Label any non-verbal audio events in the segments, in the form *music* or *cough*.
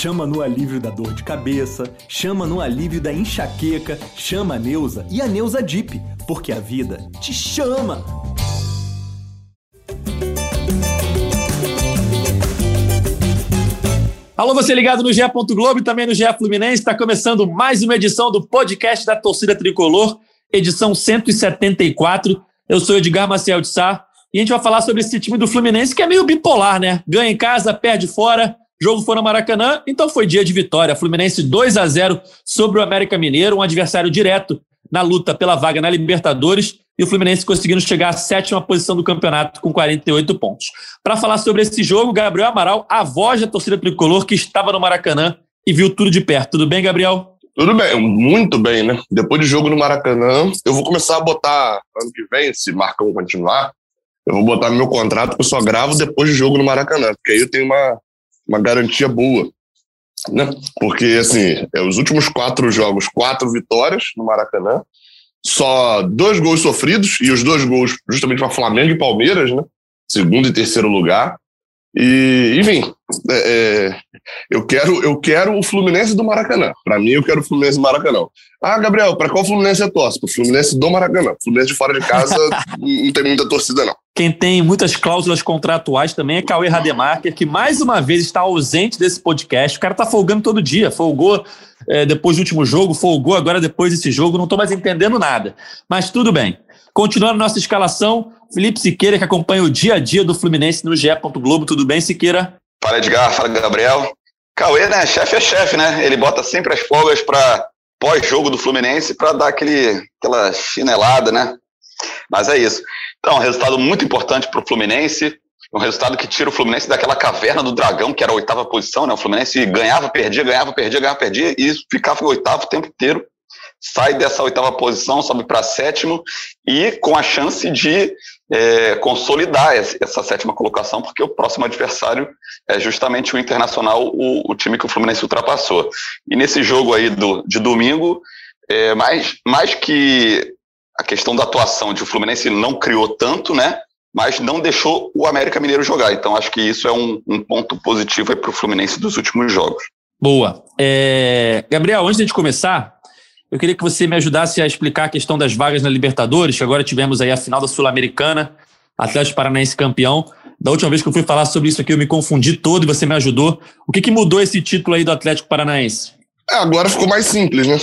chama no alívio da dor de cabeça, chama no alívio da enxaqueca, chama a Neuza e a Neuza Dip, porque a vida te chama. Alô, você ligado no GE. Globo e também no GE Fluminense. Está começando mais uma edição do podcast da Torcida Tricolor, edição 174. Eu sou Edgar Maciel de Sá e a gente vai falar sobre esse time do Fluminense que é meio bipolar, né? Ganha em casa, perde fora, jogo foi no Maracanã, então foi dia de vitória. Fluminense 2 a 0 sobre o América Mineiro, um adversário direto na luta pela vaga na Libertadores e o Fluminense conseguindo chegar à sétima posição do campeonato com 48 pontos. Para falar sobre esse jogo, Gabriel Amaral, a voz da torcida tricolor que estava no Maracanã e viu tudo de perto. Tudo bem, Gabriel? Tudo bem, muito bem, né? Depois de jogo no Maracanã, eu vou começar a botar ano que vem, se Marcão continuar, eu vou botar meu contrato que eu só gravo depois de jogo no Maracanã, porque aí eu tenho uma, uma garantia boa. Né? Porque, assim, é, os últimos quatro jogos, quatro vitórias no Maracanã, só dois gols sofridos, e os dois gols justamente para Flamengo e Palmeiras, né? Segundo e terceiro lugar. E, enfim, é, é, eu, quero, eu quero o Fluminense do Maracanã. Para mim, eu quero o Fluminense do Maracanã. Ah, Gabriel, para qual Fluminense é torce? Para o Fluminense do Maracanã. Fluminense de fora de casa *laughs* não tem muita torcida, não. Quem tem muitas cláusulas contratuais também é Cauê Rademacher, que mais uma vez está ausente desse podcast. O cara tá folgando todo dia. Folgou é, depois do último jogo, folgou agora depois desse jogo. Não estou mais entendendo nada. Mas tudo bem. Continuando nossa escalação, Felipe Siqueira, que acompanha o dia a dia do Fluminense no GE. Globo. Tudo bem, Siqueira? Fala, Edgar. Fala, Gabriel. Cauê, né? Chefe é chefe, né? Ele bota sempre as folgas para pós-jogo do Fluminense para dar aquele, aquela chinelada, né? Mas é isso. Então, um resultado muito importante para o Fluminense, um resultado que tira o Fluminense daquela caverna do dragão, que era a oitava posição, né? O Fluminense ganhava, perdia, ganhava, perdia, ganhava, perdia, e ficava oitavo o tempo inteiro. Sai dessa oitava posição, sobe para sétimo, e com a chance de é, consolidar essa sétima colocação, porque o próximo adversário é justamente o Internacional, o, o time que o Fluminense ultrapassou. E nesse jogo aí do, de domingo, é, mais, mais que a questão da atuação de o Fluminense não criou tanto, né? Mas não deixou o América Mineiro jogar. Então acho que isso é um, um ponto positivo para o Fluminense dos últimos jogos. Boa. É... Gabriel, antes de começar, eu queria que você me ajudasse a explicar a questão das vagas na Libertadores, que agora tivemos aí a final da Sul-Americana, Atlético Paranaense campeão. Da última vez que eu fui falar sobre isso aqui, eu me confundi todo e você me ajudou. O que, que mudou esse título aí do Atlético Paranaense? É, agora ficou mais simples, né?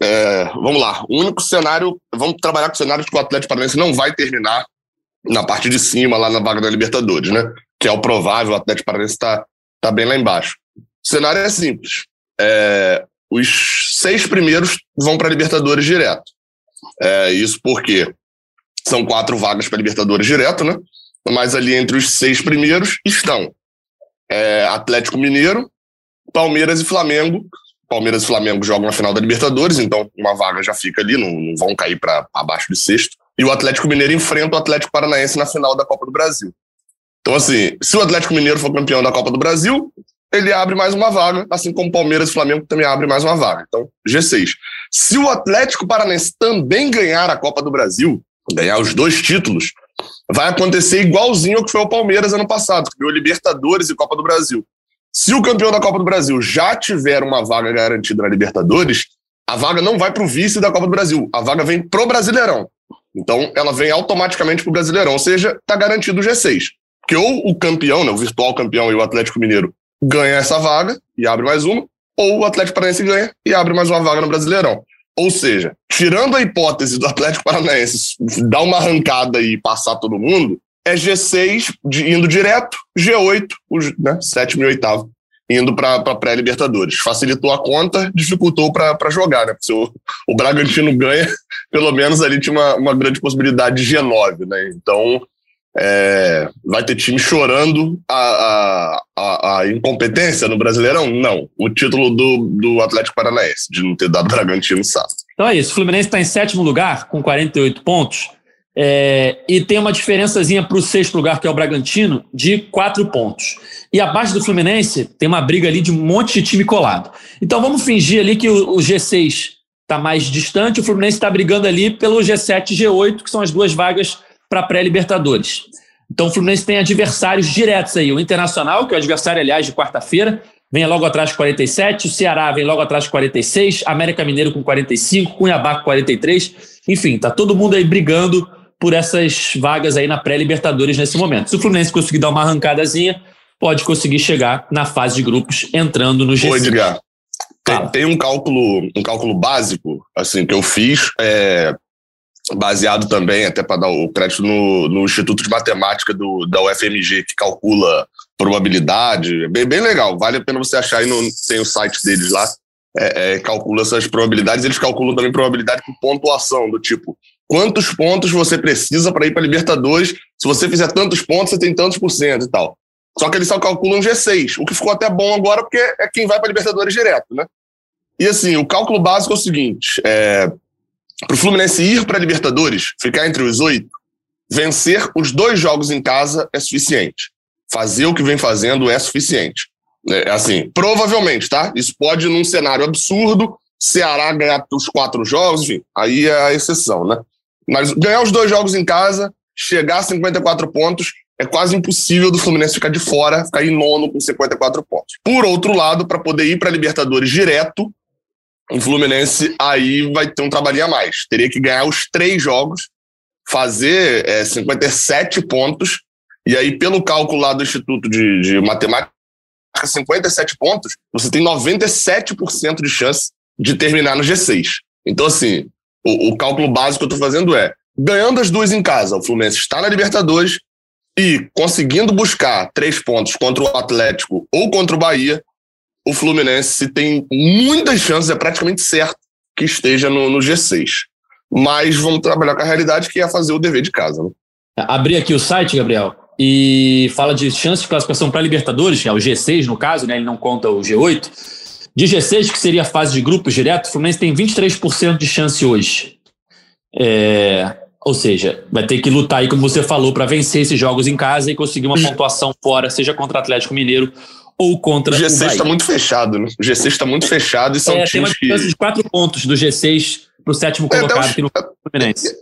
É, vamos lá. O único cenário, vamos trabalhar com o cenário de que o Atlético Paranaense não vai terminar na parte de cima, lá na vaga da Libertadores, né? Que é o provável, o Atlético Paranaense está tá bem lá embaixo. O cenário é simples. É, os seis primeiros vão para a Libertadores direto. É, isso porque são quatro vagas para Libertadores direto, né? Mas ali entre os seis primeiros estão é, Atlético Mineiro, Palmeiras e Flamengo, Palmeiras e Flamengo jogam na final da Libertadores, então uma vaga já fica ali, não, não vão cair para abaixo de sexto. E o Atlético Mineiro enfrenta o Atlético Paranaense na final da Copa do Brasil. Então, assim, se o Atlético Mineiro for campeão da Copa do Brasil, ele abre mais uma vaga, assim como Palmeiras e Flamengo também abre mais uma vaga. Então, G6. Se o Atlético Paranaense também ganhar a Copa do Brasil, ganhar os dois títulos, vai acontecer igualzinho ao que foi o Palmeiras ano passado, que ganhou Libertadores e Copa do Brasil. Se o campeão da Copa do Brasil já tiver uma vaga garantida na Libertadores, a vaga não vai para o vice da Copa do Brasil, a vaga vem pro Brasileirão. Então, ela vem automaticamente para o Brasileirão, ou seja, está garantido o G6. Porque ou o campeão, né, o virtual campeão e o Atlético Mineiro ganha essa vaga e abre mais uma, ou o Atlético Paranaense ganha e abre mais uma vaga no Brasileirão. Ou seja, tirando a hipótese do Atlético Paranaense dar uma arrancada e passar todo mundo, é G6 de, indo direto, G8, o né, sétimo e oitavo, indo para pré-Libertadores. Facilitou a conta, dificultou para jogar, né? Se o, o Bragantino ganha, *laughs* pelo menos ali tinha uma, uma grande possibilidade de G9, né? Então, é, vai ter time chorando a, a, a, incompetência no Brasileirão? Não. O título do, do Atlético Paranaense, de não ter dado Bragantino, sabe. Então é isso. O Fluminense está em sétimo lugar, com 48 pontos. É, e tem uma diferençazinha para o sexto lugar, que é o Bragantino, de quatro pontos. E abaixo do Fluminense tem uma briga ali de um monte de time colado. Então vamos fingir ali que o, o G6 está mais distante, o Fluminense está brigando ali pelo G7 e G8, que são as duas vagas para pré-Libertadores. Então o Fluminense tem adversários diretos aí. O Internacional, que é o adversário, aliás, de quarta-feira, vem logo atrás com 47, o Ceará vem logo atrás com 46, América Mineiro com 45, Cuiabá com 43. Enfim, tá todo mundo aí brigando por essas vagas aí na pré-Libertadores nesse momento. Se o Fluminense conseguir dar uma arrancadazinha, pode conseguir chegar na fase de grupos entrando no G5. Ô, Edgar, tem, tem, um cálculo, um cálculo básico, assim, que eu fiz, é, baseado também, até para dar o crédito, no, no, Instituto de Matemática do, da UFMG, que calcula probabilidade. É bem, bem legal, vale a pena você achar aí, no, tem o site deles lá, é, é, calcula essas probabilidades. Eles calculam também probabilidade por pontuação, do tipo, quantos pontos você precisa para ir para Libertadores. Se você fizer tantos pontos, você tem tantos por cento e tal. Só que eles só calculam G6, o que ficou até bom agora, porque é quem vai para Libertadores direto, né? E assim, o cálculo básico é o seguinte: é, para o Fluminense ir para Libertadores, ficar entre os oito, vencer os dois jogos em casa é suficiente. Fazer o que vem fazendo é suficiente. É, assim, provavelmente, tá? Isso pode, num cenário absurdo, Ceará ganhar os quatro jogos, enfim, aí é a exceção, né? Mas ganhar os dois jogos em casa, chegar a 54 pontos, é quase impossível do Fluminense ficar de fora, ficar em nono com 54 pontos. Por outro lado, para poder ir para Libertadores direto, o Fluminense aí vai ter um trabalhinho a mais. Teria que ganhar os três jogos, fazer é, 57 pontos, e aí, pelo cálculo lá do Instituto de, de Matemática, 57 pontos, você tem 97% de chance de terminar no G6. Então, assim, o, o cálculo básico que eu estou fazendo é: ganhando as duas em casa, o Fluminense está na Libertadores e conseguindo buscar três pontos contra o Atlético ou contra o Bahia, o Fluminense tem muitas chances, é praticamente certo que esteja no, no G6. Mas vamos trabalhar com a realidade que é fazer o dever de casa. Né? Abri aqui o site, Gabriel, e fala de chances de classificação para Libertadores, que é o G6 no caso, né? Ele não conta o G8. De G6, que seria a fase de grupos direto, o Fluminense tem 23% de chance hoje. É, ou seja, vai ter que lutar aí, como você falou, para vencer esses jogos em casa e conseguir uma pontuação fora, seja contra o Atlético Mineiro ou contra o G6 está muito fechado, né? O G6 está muito fechado e são é, times tem uma que... de quatro pontos do G6 para o sétimo colocado é, aqui no Fluminense.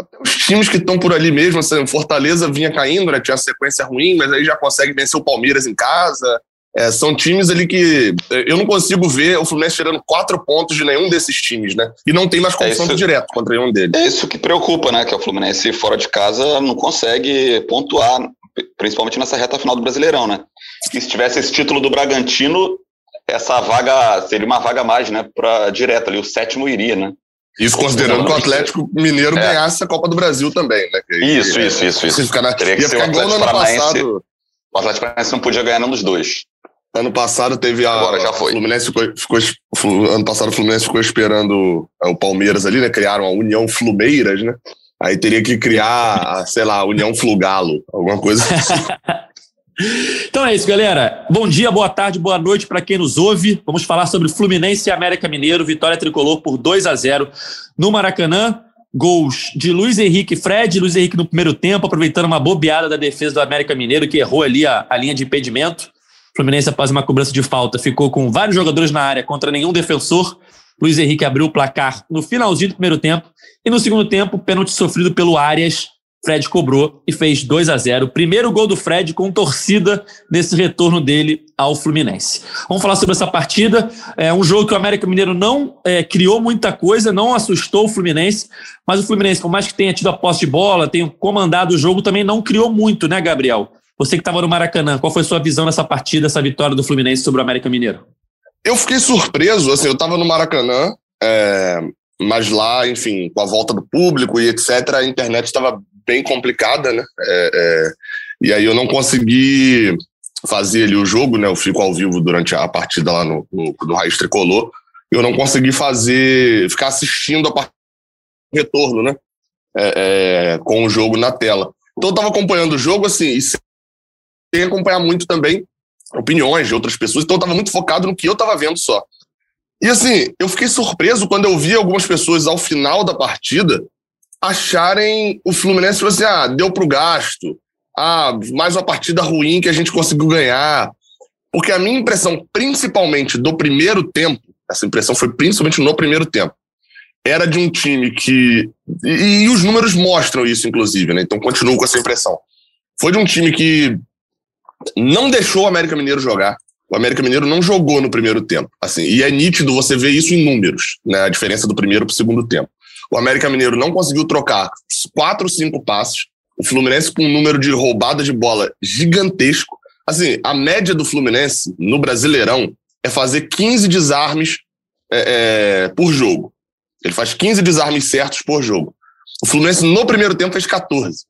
Até os times que estão por ali mesmo, assim, Fortaleza vinha caindo, né? Tinha uma sequência ruim, mas aí já consegue vencer o Palmeiras em casa. É, são times ali que é, eu não consigo ver o Fluminense tirando quatro pontos de nenhum desses times, né? E não tem mais confronto é direto contra nenhum deles. É isso que preocupa, né? Que o Fluminense fora de casa não consegue pontuar, principalmente nessa reta final do Brasileirão, né? E se tivesse esse título do Bragantino, essa vaga seria uma vaga mais, né? Para direto ali, o sétimo iria, né? Isso considerando que o Atlético Mineiro é. ganhasse a Copa do Brasil também, né? Que, isso, que, isso, isso, isso. Ficar na, Teria que ia ficar igual no ano passado. O Atlético Paranaense não podia ganhar nenhum dos dois. Ano passado teve a. Agora já foi. O Fluminense ficou, ficou, ano passado o Fluminense ficou esperando o Palmeiras ali, né? Criaram a União Flumeiras, né? Aí teria que criar, sei lá, a União Flugalo, alguma coisa assim. *laughs* então é isso, galera. Bom dia, boa tarde, boa noite para quem nos ouve. Vamos falar sobre Fluminense e América Mineiro, vitória tricolor por 2 a 0 no Maracanã. Gols de Luiz Henrique e Fred, Luiz Henrique no primeiro tempo, aproveitando uma bobeada da defesa do América Mineiro, que errou ali a, a linha de impedimento. Fluminense, após uma cobrança de falta, ficou com vários jogadores na área contra nenhum defensor. Luiz Henrique abriu o placar no finalzinho do primeiro tempo. E no segundo tempo, pênalti sofrido pelo Arias. Fred cobrou e fez 2 a 0 Primeiro gol do Fred com torcida nesse retorno dele ao Fluminense. Vamos falar sobre essa partida. É um jogo que o América Mineiro não é, criou muita coisa, não assustou o Fluminense, mas o Fluminense, por mais que tenha tido a posse de bola, tenha comandado o jogo, também não criou muito, né, Gabriel? Você que estava no Maracanã, qual foi sua visão nessa partida, essa vitória do Fluminense sobre o América Mineiro? Eu fiquei surpreso, assim, eu estava no Maracanã, é, mas lá, enfim, com a volta do público e etc., a internet estava bem complicada, né? É, é, e aí eu não consegui fazer ali o jogo, né? Eu fico ao vivo durante a partida lá no, no, no Raiz Tricolor. Eu não consegui fazer, ficar assistindo a partida retorno, né? É, é, com o jogo na tela. Então eu estava acompanhando o jogo, assim, e sem acompanhar muito também opiniões de outras pessoas, então eu estava muito focado no que eu estava vendo só. E assim, eu fiquei surpreso quando eu vi algumas pessoas ao final da partida acharem o Fluminense tipo assim, ah, deu pro gasto, ah, mais uma partida ruim que a gente conseguiu ganhar. Porque a minha impressão, principalmente do primeiro tempo, essa impressão foi principalmente no primeiro tempo, era de um time que. E, e os números mostram isso, inclusive, né? Então continuo com essa impressão. Foi de um time que não deixou o América Mineiro jogar. o América Mineiro não jogou no primeiro tempo. Assim, e é nítido você ver isso em números, né? A diferença do primeiro para o segundo tempo. O América Mineiro não conseguiu trocar quatro, cinco passos. O Fluminense com um número de roubada de bola gigantesco. Assim, a média do Fluminense no Brasileirão é fazer 15 desarmes é, é, por jogo. Ele faz 15 desarmes certos por jogo. O Fluminense no primeiro tempo fez 14.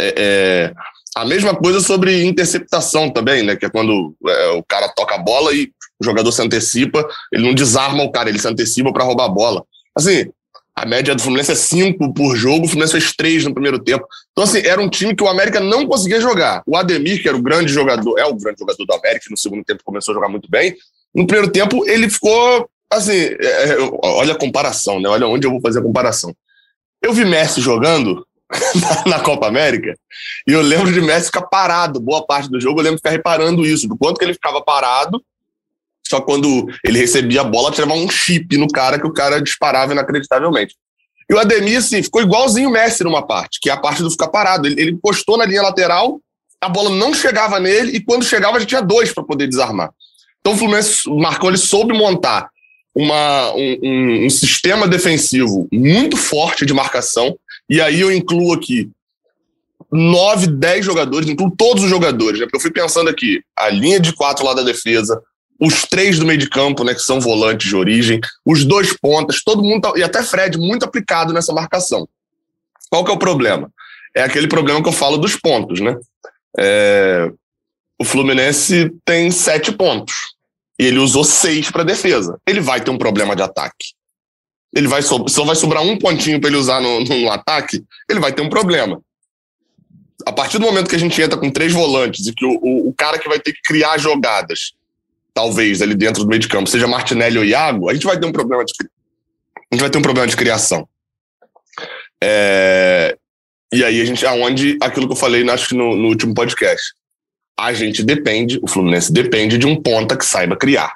É, é, a mesma coisa sobre interceptação também, né? Que é quando é, o cara toca a bola e o jogador se antecipa, ele não desarma o cara, ele se antecipa para roubar a bola. Assim, a média do Fluminense é 5 por jogo, o Fluminense fez 3 no primeiro tempo. Então, assim, era um time que o América não conseguia jogar. O Ademir, que era o grande jogador, é o grande jogador do América, no segundo tempo começou a jogar muito bem. No primeiro tempo, ele ficou, assim, é, é olha a comparação, né? Olha onde eu vou fazer a comparação. Eu vi Messi jogando *laughs* na Copa América e eu lembro de Messi ficar parado boa parte do jogo. Eu lembro de ficar reparando isso, do quanto que ele ficava parado só quando ele recebia a bola, tirava um chip no cara que o cara disparava inacreditavelmente. E o Ademir, assim, ficou igualzinho o Messi numa parte, que é a parte do ficar parado. Ele, ele postou na linha lateral, a bola não chegava nele, e quando chegava já tinha dois para poder desarmar. Então o Fluminense, o Marcão, ele soube montar uma, um, um, um sistema defensivo muito forte de marcação, e aí eu incluo aqui nove, dez jogadores, incluo todos os jogadores, né? Porque eu fui pensando aqui, a linha de quatro lá da defesa, os três do meio de campo, né, que são volantes de origem, os dois pontas, todo mundo, tá, e até Fred, muito aplicado nessa marcação. Qual que é o problema? É aquele problema que eu falo dos pontos, né? É, o Fluminense tem sete pontos. E ele usou seis para defesa. Ele vai ter um problema de ataque. Ele vai so só vai sobrar um pontinho para ele usar no, no ataque, ele vai ter um problema. A partir do momento que a gente entra com três volantes e que o, o, o cara que vai ter que criar jogadas talvez ali dentro do meio de campo, seja Martinelli ou Iago, a gente vai ter um problema de, a gente vai ter um problema de criação. É, e aí a gente, aonde aquilo que eu falei, acho que no, no último podcast, a gente depende, o Fluminense depende de um ponta que saiba criar.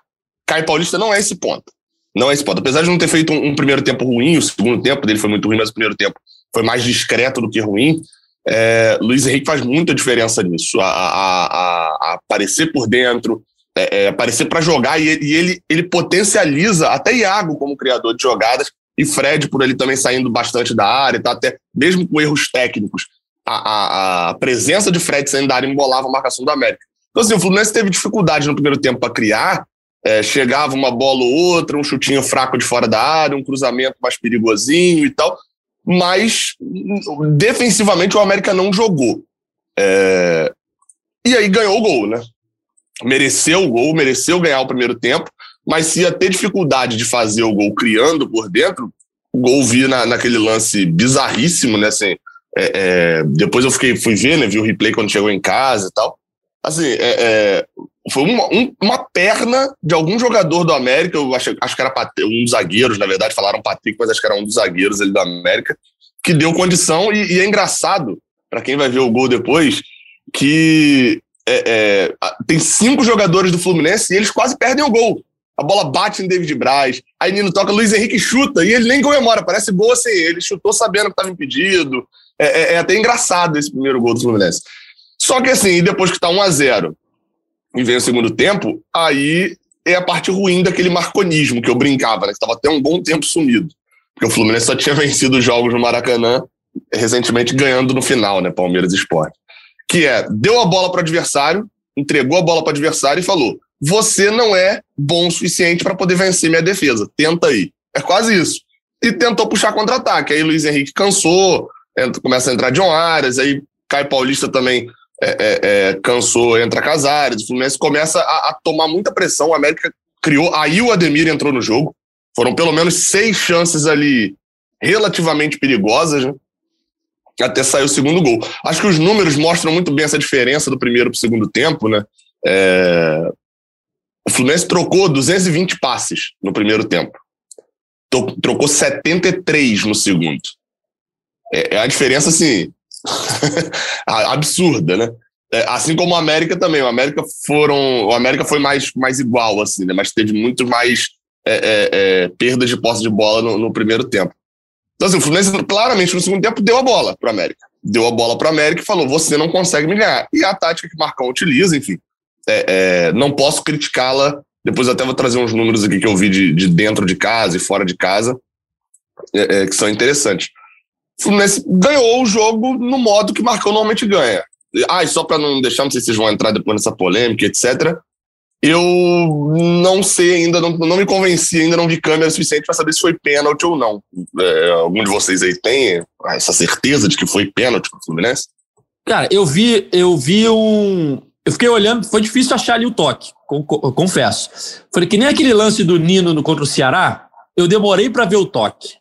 Caio Paulista não é esse ponta. Não é esse ponta. Apesar de não ter feito um, um, primeiro tempo ruim, o segundo tempo dele foi muito ruim, mas o primeiro tempo foi mais discreto do que ruim. É, Luiz Henrique faz muita diferença nisso. A, a, a aparecer por dentro, é, é, aparecer para jogar e, e, ele, ele potencializa até Iago como criador de jogadas e Fred por ele também saindo bastante da área, tá até mesmo com erros técnicos, a, a, a presença de Fred saindo da área embolava a marcação do América. Então assim, o Fluminense teve dificuldade no primeiro tempo para criar, é, chegava uma bola ou outra, um chutinho fraco de fora da área, um cruzamento mais perigosinho e tal, mas defensivamente o América não jogou. É, e aí ganhou o gol, né? mereceu o gol, mereceu ganhar o primeiro tempo, mas se ia ter dificuldade de fazer o gol criando por dentro, o gol vi na, naquele lance bizarríssimo, né? Assim, é, é, depois eu fiquei, fui ver, né? Vi o replay quando chegou em casa e tal. Assim, é, é foi uma, um, uma perna de algum jogador do América, eu acho, acho que era um dos zagueiros, na verdade, falaram Patrick, mas acho que era um dos zagueiros ali do América, que deu condição, e, e é engraçado, para quem vai ver o gol depois, que é, é, tem cinco jogadores do Fluminense e eles quase perdem o gol. A bola bate em David Braz, aí Nino toca, Luiz Henrique chuta e ele nem comemora, parece gol assim, ele chutou sabendo que estava impedido. É, é, é, até engraçado esse primeiro gol do Fluminense. Só que assim, depois que está 1 a 0 e vem o segundo tempo, aí é a parte ruim daquele marconismo que eu brincava, né? Que estava até um bom tempo sumido. Porque o Fluminense só tinha *laughs* vencido os jogos no Maracanã, recentemente ganhando no final, né? Palmeiras Esporte que é deu a bola para o adversário, entregou a bola para o adversário e falou: você não é bom o suficiente para poder vencer minha defesa. Tenta aí. É quase isso. E tentou puxar contra-ataque. Aí Luiz Henrique cansou, entra, começa a entrar John Arias, aí Caio Paulista também é, é, é, cansou, entra Casares. O Fluminense começa a, a, tomar muita pressão. O América criou. Aí o Ademir entrou no jogo. Foram pelo menos seis chances ali relativamente perigosas, né? até sair o segundo gol. Acho que os números mostram muito bem essa diferença do primeiro para o segundo tempo, né? É... O Fluminense trocou 220 passes no primeiro tempo. Trocou 73 no segundo. É, é a diferença, assim, *laughs* absurda, né? É, assim como o América também. O América foram. O América foi mais, mais igual, assim, né? Mas teve muito mais é, é, é perdas de posse de bola no, no primeiro tempo. Então, assim, o Fluminense claramente no segundo tempo deu a bola para o América. Deu a bola para o América e falou: você não consegue me ganhar. E a tática que o Marcão utiliza, enfim, é, é, não posso criticá-la. Depois até vou trazer uns números aqui que eu vi de, de dentro de casa e fora de casa, que são interessantes. O Fluminense ganhou o jogo no modo que Marcão normalmente ganha. Ah, e só para não deixar, não sei se vocês vão entrar depois nessa polêmica, etc. Eu não sei ainda, não, não me convenci ainda, não vi câmera suficiente para saber se foi pênalti ou não. É, algum de vocês aí tem essa certeza de que foi pênalti pro Fluminense? Cara, eu vi, eu vi um. Eu fiquei olhando, foi difícil achar ali o toque, confesso. Falei que nem aquele lance do Nino no, contra o Ceará, eu demorei para ver o toque.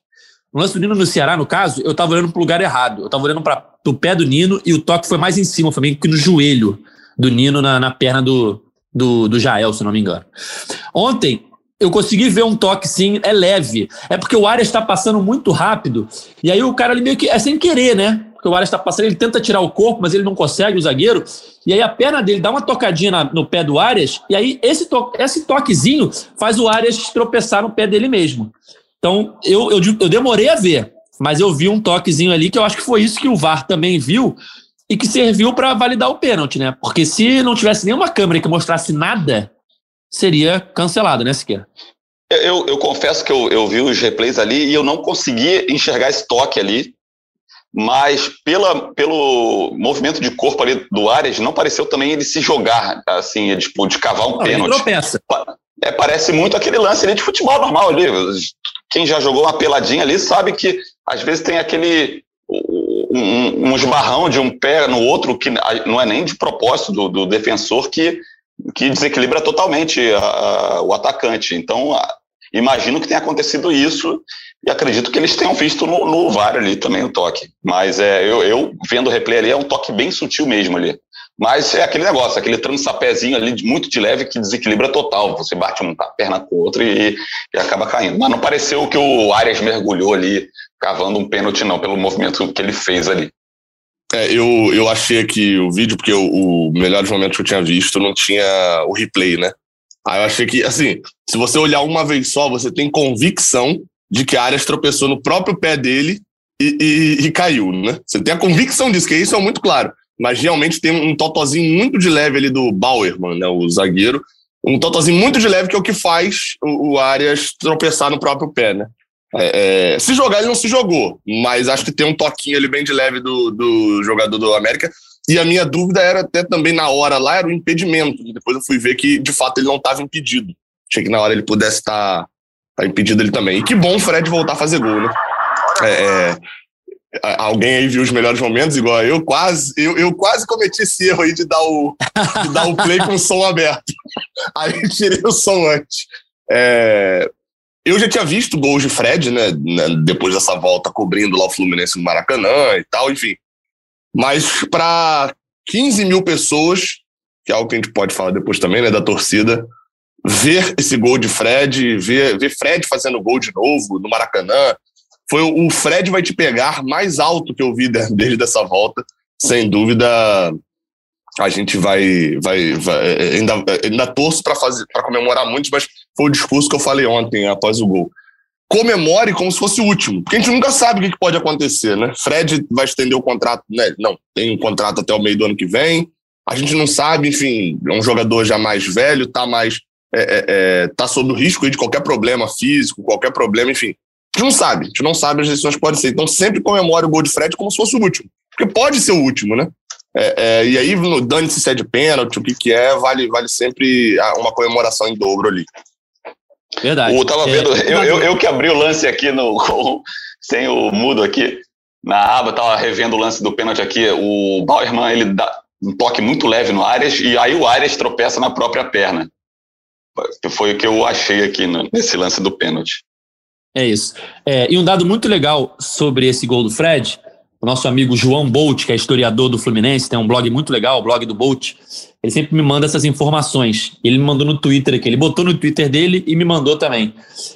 No lance do Nino no Ceará, no caso, eu tava olhando pro lugar errado. Eu tava olhando para o pé do Nino e o toque foi mais em cima, foi meio que no joelho do Nino, na, na perna do, do, do Jael, se não me engano. Ontem, eu consegui ver um toque, sim, é leve. É porque o Arias está passando muito rápido, e aí o cara ali meio que. É sem querer, né? porque o Arias está passando, ele tenta tirar o corpo, mas ele não consegue, o zagueiro, e aí a perna dele dá uma tocadinha na, no pé do Arias, e aí esse, to, esse toquezinho faz o Arias tropeçar no pé dele mesmo. Então, eu, eu, eu demorei a ver, mas eu vi um toquezinho ali que eu acho que foi isso que o VAR também viu e que serviu para validar o pênalti, né? Porque se não tivesse nenhuma câmera que mostrasse nada, seria cancelado, né, Siqueira? Eu, eu confesso que eu, eu vi os replays ali e eu não consegui enxergar esse toque ali mas pela, pelo movimento de corpo ali do Arias, não pareceu também ele se jogar, assim, tipo, de cavar um não, pênalti. É, parece muito aquele lance ali de futebol normal ali. Quem já jogou uma peladinha ali sabe que às vezes tem aquele um, um esbarrão de um pé no outro que não é nem de propósito do, do defensor que, que desequilibra totalmente a, o atacante. Então, a, imagino que tenha acontecido isso e acredito que eles tenham visto no, no VAR ali também o toque. Mas é, eu, eu vendo o replay ali, é um toque bem sutil mesmo ali. Mas é aquele negócio, aquele transapézinho ali muito de leve que desequilibra total. Você bate uma perna com outra e, e acaba caindo. Mas não pareceu que o Arias mergulhou ali, cavando um pênalti, não, pelo movimento que ele fez ali. É, eu, eu achei aqui o vídeo, porque o, o melhores momentos que eu tinha visto não tinha o replay, né? Aí eu achei que, assim, se você olhar uma vez só, você tem convicção de que a Arias tropeçou no próprio pé dele e, e, e, caiu, né? Você tem a convicção disso, que isso é muito claro. Mas realmente tem um totozinho muito de leve ali do Bauerman, né, o zagueiro. Um totozinho muito de leve que é o que faz o, o Arias tropeçar no próprio pé, né? É, é, se jogar, ele não se jogou, mas acho que tem um toquinho ali bem de leve do, do jogador do América. E a minha dúvida era até também na hora lá, era o impedimento. Depois eu fui ver que, de fato, ele não estava impedido. Achei que na hora ele pudesse estar tá Tá impedido ele também. E que bom o Fred voltar a fazer gol, né? É, é, alguém aí viu os melhores momentos, igual eu, quase, eu, eu quase cometi esse erro aí de dar o, de dar o *laughs* play com o som aberto. Aí tirei o som antes. É, eu já tinha visto gols de Fred, né, né, depois dessa volta cobrindo lá o Fluminense no Maracanã e tal, enfim. Mas para 15 mil pessoas, que é algo que a gente pode falar depois também, né, da torcida, ver esse gol de Fred, ver, ver Fred fazendo gol de novo no Maracanã. Foi o Fred vai te pegar mais alto que eu vi *laughs* desde essa volta. Sem dúvida, a gente vai. vai, vai ainda, ainda torço para fazer para comemorar muito, mas foi o discurso que eu falei ontem após o gol. Comemore como se fosse o último, porque a gente nunca sabe o que pode acontecer, né? Fred vai estender o contrato, né? Não, tem um contrato até o meio do ano que vem. A gente não sabe, enfim, é um jogador já mais velho, tá mais é, é, é, tá sob o risco de qualquer problema físico, qualquer problema, enfim. A gente não sabe, a gente não sabe as decisões podem ser. Então sempre comemore o gol de Fred como se fosse o último. Porque pode ser o último, né? É, é, e aí, dane-se se é de pênalti, o que, que é, vale, vale sempre uma comemoração em dobro ali. Verdade. Eu tava vendo, é, eu, eu, eu, que abri o lance aqui no, *laughs* com, sem o mudo aqui, na aba, tava revendo o lance do pênalti aqui. O Bauerman, ele dá um toque muito leve no Arias, e aí o Arias tropeça na própria perna. Foi o que eu achei aqui nesse lance do pênalti. É isso. É, e um dado muito legal sobre esse gol do Fred, o nosso amigo João Bolt, que é historiador do Fluminense, tem um blog muito legal, o blog do Bolt. Ele sempre me manda essas informações. Ele me mandou no Twitter aqui, ele botou no Twitter dele e me mandou também.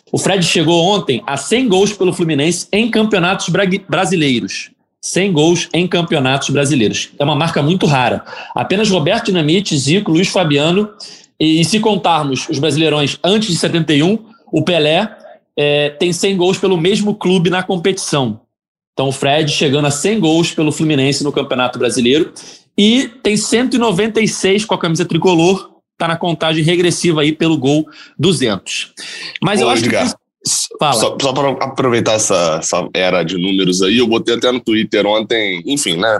O Fred chegou ontem a 100 gols pelo Fluminense em campeonatos brasileiros. 100 gols em campeonatos brasileiros. É uma marca muito rara. Apenas Roberto Dinamite, Zico, Luiz Fabiano e, e, se contarmos os brasileirões antes de 71, o Pelé é, tem 100 gols pelo mesmo clube na competição. Então o Fred chegando a 100 gols pelo Fluminense no Campeonato Brasileiro e tem 196 com a camisa tricolor está na contagem regressiva aí pelo gol 200. Mas Ô, eu acho Edgar, que. Fala. Só, só para aproveitar essa, essa, era de números aí, eu botei até no Twitter ontem, enfim, né?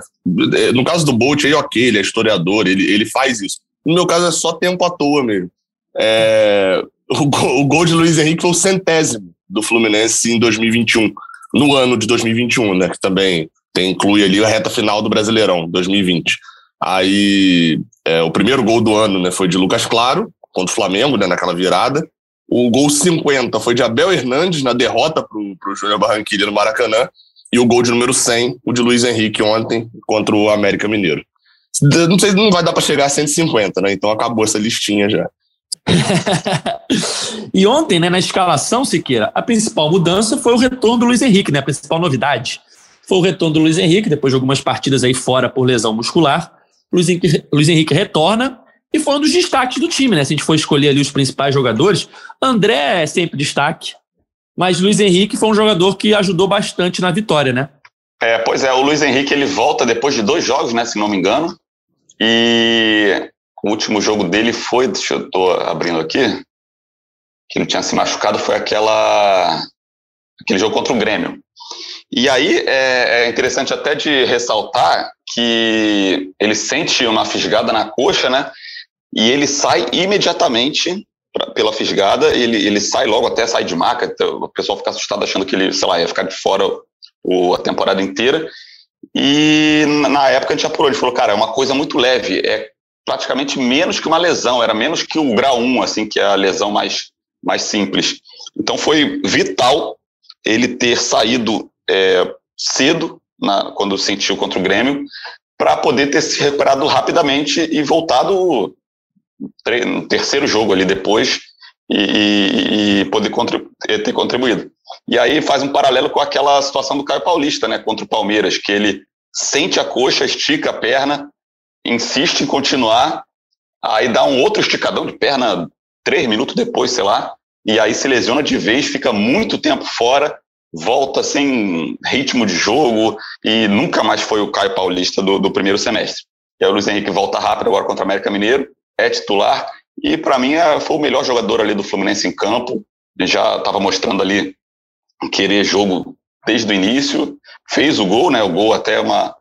No caso do Bolt aí, ok, ele é historiador, ele, ele faz isso. No meu caso é só tempo à toa mesmo. É, o, gol, o gol de Luiz Henrique foi o centésimo do Fluminense em 2021, no ano de 2021, né? Que também tem, inclui ali a reta final do Brasileirão, 2020. Aí é, o primeiro gol do ano né, foi de Lucas Claro, contra o Flamengo, né, naquela virada. O gol 50 foi de Abel Hernandes na derrota para o Júnior Barranquilla no Maracanã. E o gol de número 100, o de Luiz Henrique ontem contra o América Mineiro. Não sei, não vai dar para chegar a 150, né? Então acabou essa listinha já. E ontem, né, na escalação, Siqueira, a principal mudança foi o retorno do Luiz Henrique, né? A principal novidade foi o retorno do Luiz Henrique, depois de algumas partidas aí fora por lesão muscular. Luiz Henrique, Luiz Henrique retorna e foi um dos destaques do time, né? Se a gente for escolher ali os principais jogadores, André é sempre destaque, mas Luiz Henrique foi um jogador que ajudou bastante na vitória, né? É, pois é, o Luiz Henrique ele volta depois de dois jogos, né, se não me engano. E o último jogo dele foi, deixa eu tô abrindo aqui, que ele tinha se machucado foi aquela aquele jogo contra o Grêmio. E aí é, é interessante até de ressaltar que ele sente uma fisgada na coxa, né? E ele sai imediatamente pra, pela fisgada, ele, ele sai logo, até sai de maca, então, o pessoal fica assustado achando que ele, sei lá, ia ficar de fora o, a temporada inteira. E na época a gente apurou, ele falou, cara, é uma coisa muito leve, é praticamente menos que uma lesão, era menos que o grau 1, assim, que é a lesão mais, mais simples. Então foi vital ele ter saído é, cedo, na, quando sentiu contra o Grêmio, para poder ter se recuperado rapidamente e voltado no terceiro jogo ali depois e, e poder contribu ter contribuído. E aí faz um paralelo com aquela situação do Caio Paulista, né, contra o Palmeiras, que ele sente a coxa, estica a perna, insiste em continuar, aí dá um outro esticadão de perna três minutos depois, sei lá, e aí se lesiona de vez, fica muito tempo fora, volta sem ritmo de jogo e nunca mais foi o Caio Paulista do, do primeiro semestre. E aí o Luiz Henrique volta rápido agora contra o América Mineiro, é titular e para mim é, foi o melhor jogador ali do Fluminense em campo. Ele já estava mostrando ali querer jogo desde o início, fez o gol, né? O gol até uma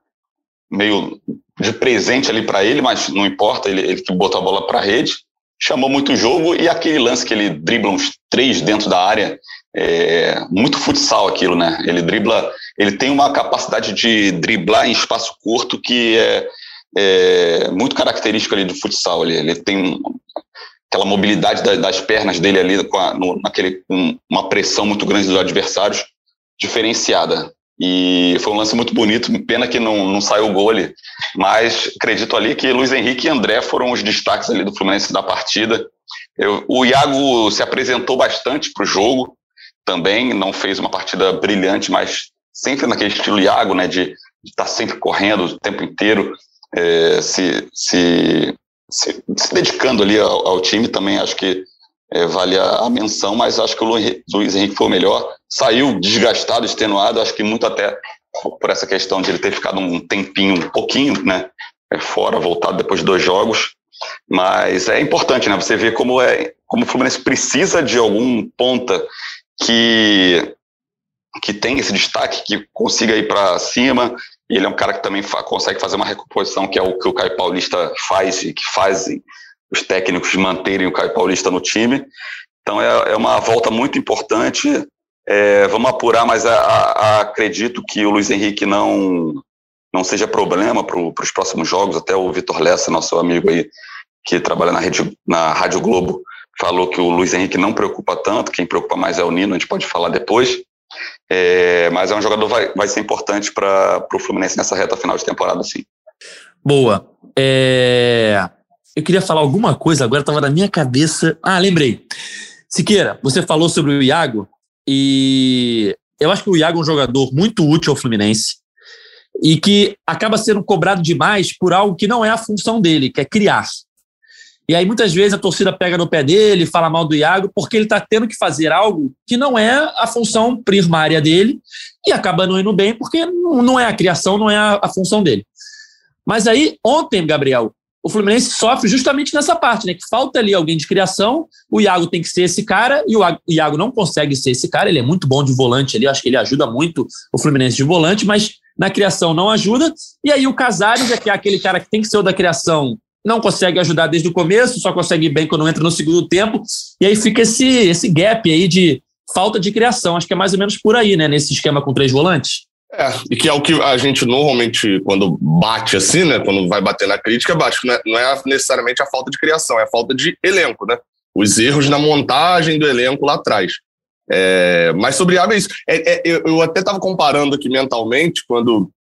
meio de presente ali para ele, mas não importa, ele, ele que botou a bola para a rede, chamou muito o jogo e aquele lance que ele dribla uns três dentro da área, é muito futsal aquilo, né? Ele dribla, ele tem uma capacidade de driblar em espaço curto que é, é muito característica ali do futsal. Ele, ele tem aquela mobilidade das, das pernas dele ali com, a, no, naquele, com uma pressão muito grande dos adversários, diferenciada. E foi um lance muito bonito, pena que não, não saiu o gol ali. Mas acredito ali que Luiz Henrique e André foram os destaques ali do Fluminense da partida. Eu, o Iago se apresentou bastante para o jogo, também não fez uma partida brilhante, mas sempre naquele estilo Iago, né, de estar tá sempre correndo o tempo inteiro, é, se, se, se, se, dedicando ali ao, ao, time, também acho que é, vale a, menção, mas acho que o Luiz Henrique foi o melhor, saiu desgastado, extenuado, acho que muito até por essa questão de ele ter ficado um tempinho, um pouquinho, né, é, fora, voltado depois de dois jogos, mas é importante, né, você vê como, é, como o Fluminense precisa de algum ponta que, que tem esse destaque, que consiga ir para cima. E ele é um cara que também fa consegue fazer uma recomposição, que é o que o Caio Paulista faz e que fazem os técnicos manterem o Caio Paulista no time. Então é, é uma volta muito importante. É, vamos apurar, mas a, a, acredito que o Luiz Henrique não não seja problema para os próximos jogos. Até o Vitor Lessa, nosso amigo aí, que trabalha na, rede, na Rádio Globo, falou que o Luiz Henrique não preocupa tanto, quem preocupa mais é o Nino, a gente pode falar depois. É, mas é um jogador vai, vai ser importante para o Fluminense nessa reta final de temporada, sim. Boa. É... Eu queria falar alguma coisa agora, estava na minha cabeça. Ah, lembrei. Siqueira, você falou sobre o Iago e eu acho que o Iago é um jogador muito útil ao Fluminense e que acaba sendo cobrado demais por algo que não é a função dele, que é criar. E aí muitas vezes a torcida pega no pé dele, fala mal do Iago, porque ele está tendo que fazer algo que não é a função primária dele e acaba não indo bem, porque não é a criação, não é a, a função dele. Mas aí, ontem, Gabriel, o Fluminense sofre justamente nessa parte, né? Que falta ali alguém de criação, o Iago tem que ser esse cara, e o Iago não consegue ser esse cara, ele é muito bom de volante ali, acho que ele ajuda muito o Fluminense de volante, mas na criação não ajuda. E aí o Casares é que é aquele cara que tem que ser o da criação, não consegue ajudar desde o começo, só consegue bem quando entra no segundo tempo, e aí fica esse, esse gap aí de falta de criação. Acho que é mais ou menos por aí, né? Nesse esquema com três volantes. É, e que é o que a gente normalmente, quando bate assim, né? Quando vai bater na crítica, bate. Não é, não é necessariamente a falta de criação, é a falta de elenco, né? Os erros na montagem do elenco lá atrás. É, mas sobre Iago é isso. É, é, eu até estava comparando aqui mentalmente, quando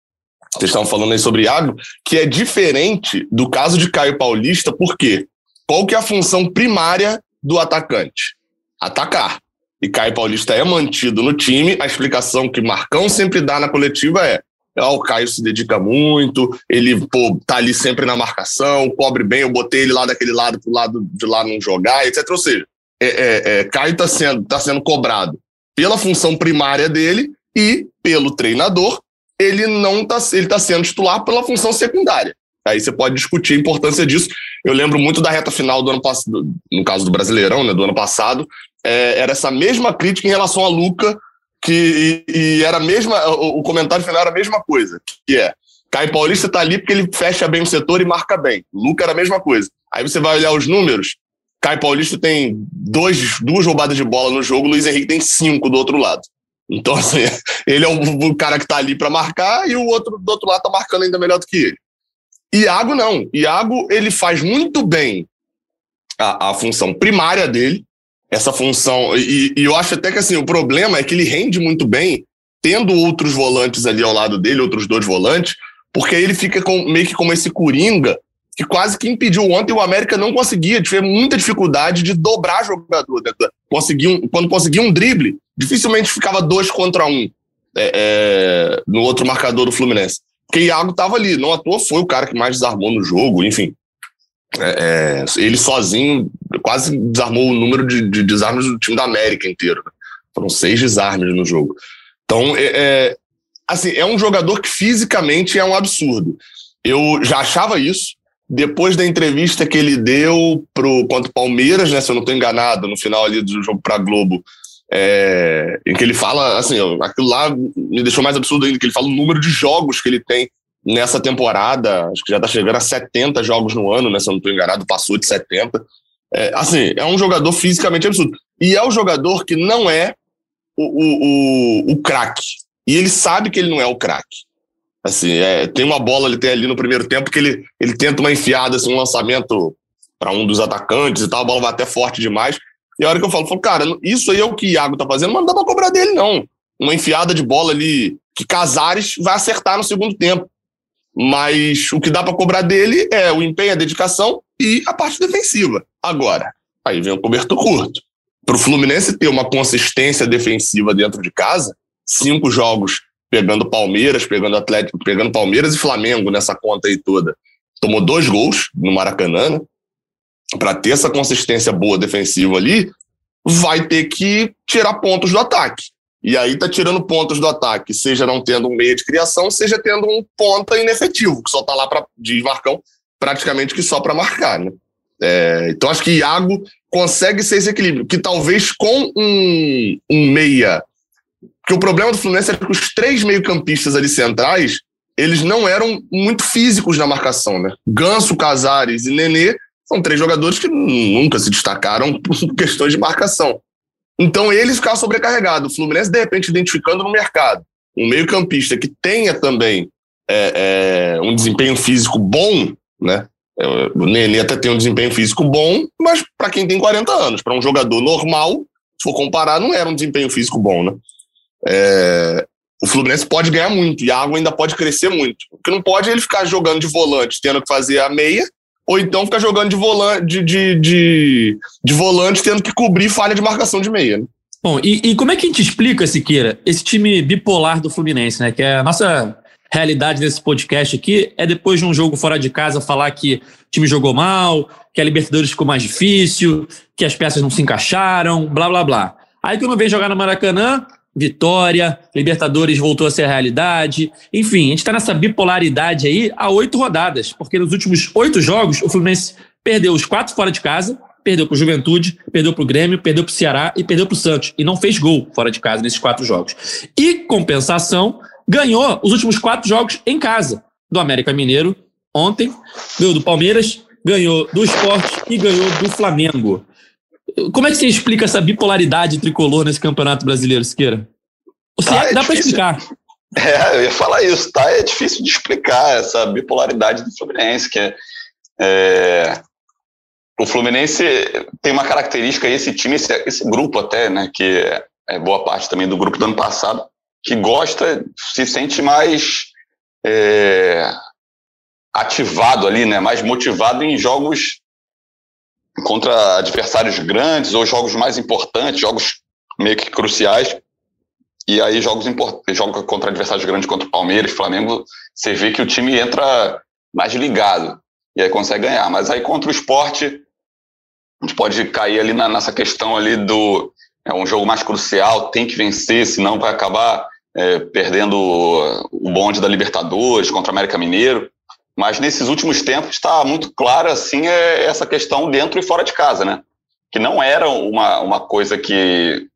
vocês estavam falando aí sobre Iago, que é diferente do caso de Caio Paulista, por quê? Qual que é a função primária do atacante? Atacar e Caio Paulista é mantido no time, a explicação que Marcão sempre dá na coletiva é: ah, o Caio se dedica muito, ele pô, tá ali sempre na marcação, cobre bem, eu botei ele lá daquele lado pro lado de lá não jogar, etc. Ou seja, é, é, é, Caio tá sendo, tá sendo cobrado pela função primária dele e pelo treinador, ele não tá, ele tá sendo titular pela função secundária. Aí você pode discutir a importância disso. Eu lembro muito da reta final do ano passado, no caso do Brasileirão, né, do ano passado, é, era essa mesma crítica em relação a Luca, que, e, e era a mesma, o, o, comentário final era a mesma coisa, que é, Caio Paulista tá ali porque ele fecha bem o setor e marca bem. Luca era a mesma coisa. Aí você vai olhar os números, Caio Paulista tem dois, duas roubadas de bola no jogo, Luiz Henrique tem cinco do outro lado. Então, assim, *laughs* ele é o, o cara que tá ali para marcar e o outro do outro lado tá marcando ainda melhor do que ele. Iago não. Iago, ele faz muito bem a, a função primária dele, essa função. E, e, eu acho até que assim, o problema é que ele rende muito bem tendo outros volantes ali ao lado dele, outros dois volantes, porque aí ele fica com, meio que como esse coringa que quase que impediu ontem o América não conseguia, teve muita dificuldade de dobrar jogador. Né? Conseguir um, quando conseguia um drible, dificilmente ficava dois contra um é, é, no outro marcador do Fluminense. Porque Iago estava ali, não à toa foi o cara que mais desarmou no jogo, enfim. É, é, ele sozinho quase desarmou o número de, de desarmes do time da América inteiro. Né? Foram seis desarmes no jogo. Então, é, é, assim, é um jogador que fisicamente é um absurdo. Eu já achava isso. Depois da entrevista que ele deu pro, contra o Palmeiras, né, se eu não estou enganado, no final ali do jogo para Globo, é, em que ele fala, assim, aquilo lá me deixou mais absurdo ainda, que ele fala o número de jogos que ele tem nessa temporada, acho que já está chegando a 70 jogos no ano, né? Se eu não estou enganado, passou de 70. É, assim, é um jogador fisicamente absurdo. E é o um jogador que não é o, o, o, o craque. E ele sabe que ele não é o craque. Assim, é, tem uma bola ele tem ali no primeiro tempo que ele, ele tenta uma enfiada, assim, um lançamento para um dos atacantes e tal, a bola vai até forte demais. E a hora que eu falo, falo, cara, isso aí é o que o Iago tá fazendo, mas não dá pra cobrar dele, não. Uma enfiada de bola ali que Casares vai acertar no segundo tempo. Mas o que dá para cobrar dele é o empenho, a dedicação e a parte defensiva. Agora, aí vem o cobertor curto. Para o Fluminense ter uma consistência defensiva dentro de casa, cinco jogos pegando Palmeiras, pegando Atlético, pegando Palmeiras e Flamengo nessa conta aí toda. Tomou dois gols no Maracanã, né? Para ter essa consistência boa defensiva ali, vai ter que tirar pontos do ataque. E aí tá tirando pontos do ataque, seja não tendo um meia de criação, seja tendo um ponta inefetivo, que só tá lá para de Marcão, praticamente que só para marcar, né? É, então acho que Iago consegue ser esse equilíbrio, que talvez com um, um meia. Porque o problema do Fluminense é que os três meio-campistas ali centrais, eles não eram muito físicos na marcação, né? Ganso, Casares e Nenê são três jogadores que nunca se destacaram *laughs* por questões de marcação. Então eles ficaram sobrecarregados. O Fluminense, de repente, identificando no mercado um meio-campista que tenha também é, é, um desempenho físico bom, né? É, o Nenê até tem um desempenho físico bom, mas para quem tem 40 anos, para um jogador normal, se for comparar, não era um desempenho físico bom, né? É, o Fluminense pode ganhar muito e a água ainda pode crescer muito. O que não pode é ele ficar jogando de volante, tendo que fazer a meia ou então ficar jogando de volante, de, de, de, de volante tendo que cobrir falha de marcação de meia. Né? Bom, e, e, como é que a gente explica, Siqueira, esse time bipolar do Fluminense, né? Que é a nossa realidade nesse podcast aqui, é depois de um jogo fora de casa falar que o time jogou mal, que a Libertadores ficou mais difícil, que as peças não se encaixaram, blá blá blá. Aí quando vem jogar no Maracanã, vitória, Libertadores voltou a ser a realidade. Enfim, a gente está nessa bipolaridade aí há oito rodadas, porque nos últimos oito jogos o Fluminense perdeu os quatro fora de casa, perdeu para o Juventude, perdeu para o Grêmio, perdeu para o Ceará e perdeu para o Santos. E não fez gol fora de casa nesses quatro jogos. E, compensação, ganhou os últimos quatro jogos em casa do América Mineiro ontem, ganhou do Palmeiras, ganhou do Esporte e ganhou do Flamengo. Como é que você explica essa bipolaridade tricolor nesse Campeonato Brasileiro, Siqueira? Você tá, é, dá para explicar. É, eu ia falar isso, tá? É difícil de explicar essa bipolaridade do Fluminense, que é, é o Fluminense tem uma característica, esse time, esse, esse grupo até, né, que é, é boa parte também do grupo do ano passado, que gosta, se sente mais é, ativado ali, né, mais motivado em jogos contra adversários grandes ou jogos mais importantes, jogos meio que cruciais. E aí, jogos jogos contra adversários grandes, contra o Palmeiras, Flamengo, você vê que o time entra mais ligado e aí consegue ganhar. Mas aí, contra o esporte, a gente pode cair ali na, nessa questão ali do. É um jogo mais crucial, tem que vencer, senão vai acabar é, perdendo o bonde da Libertadores contra o América Mineiro. Mas nesses últimos tempos está muito clara assim é essa questão dentro e fora de casa, né? Que não era uma, uma coisa que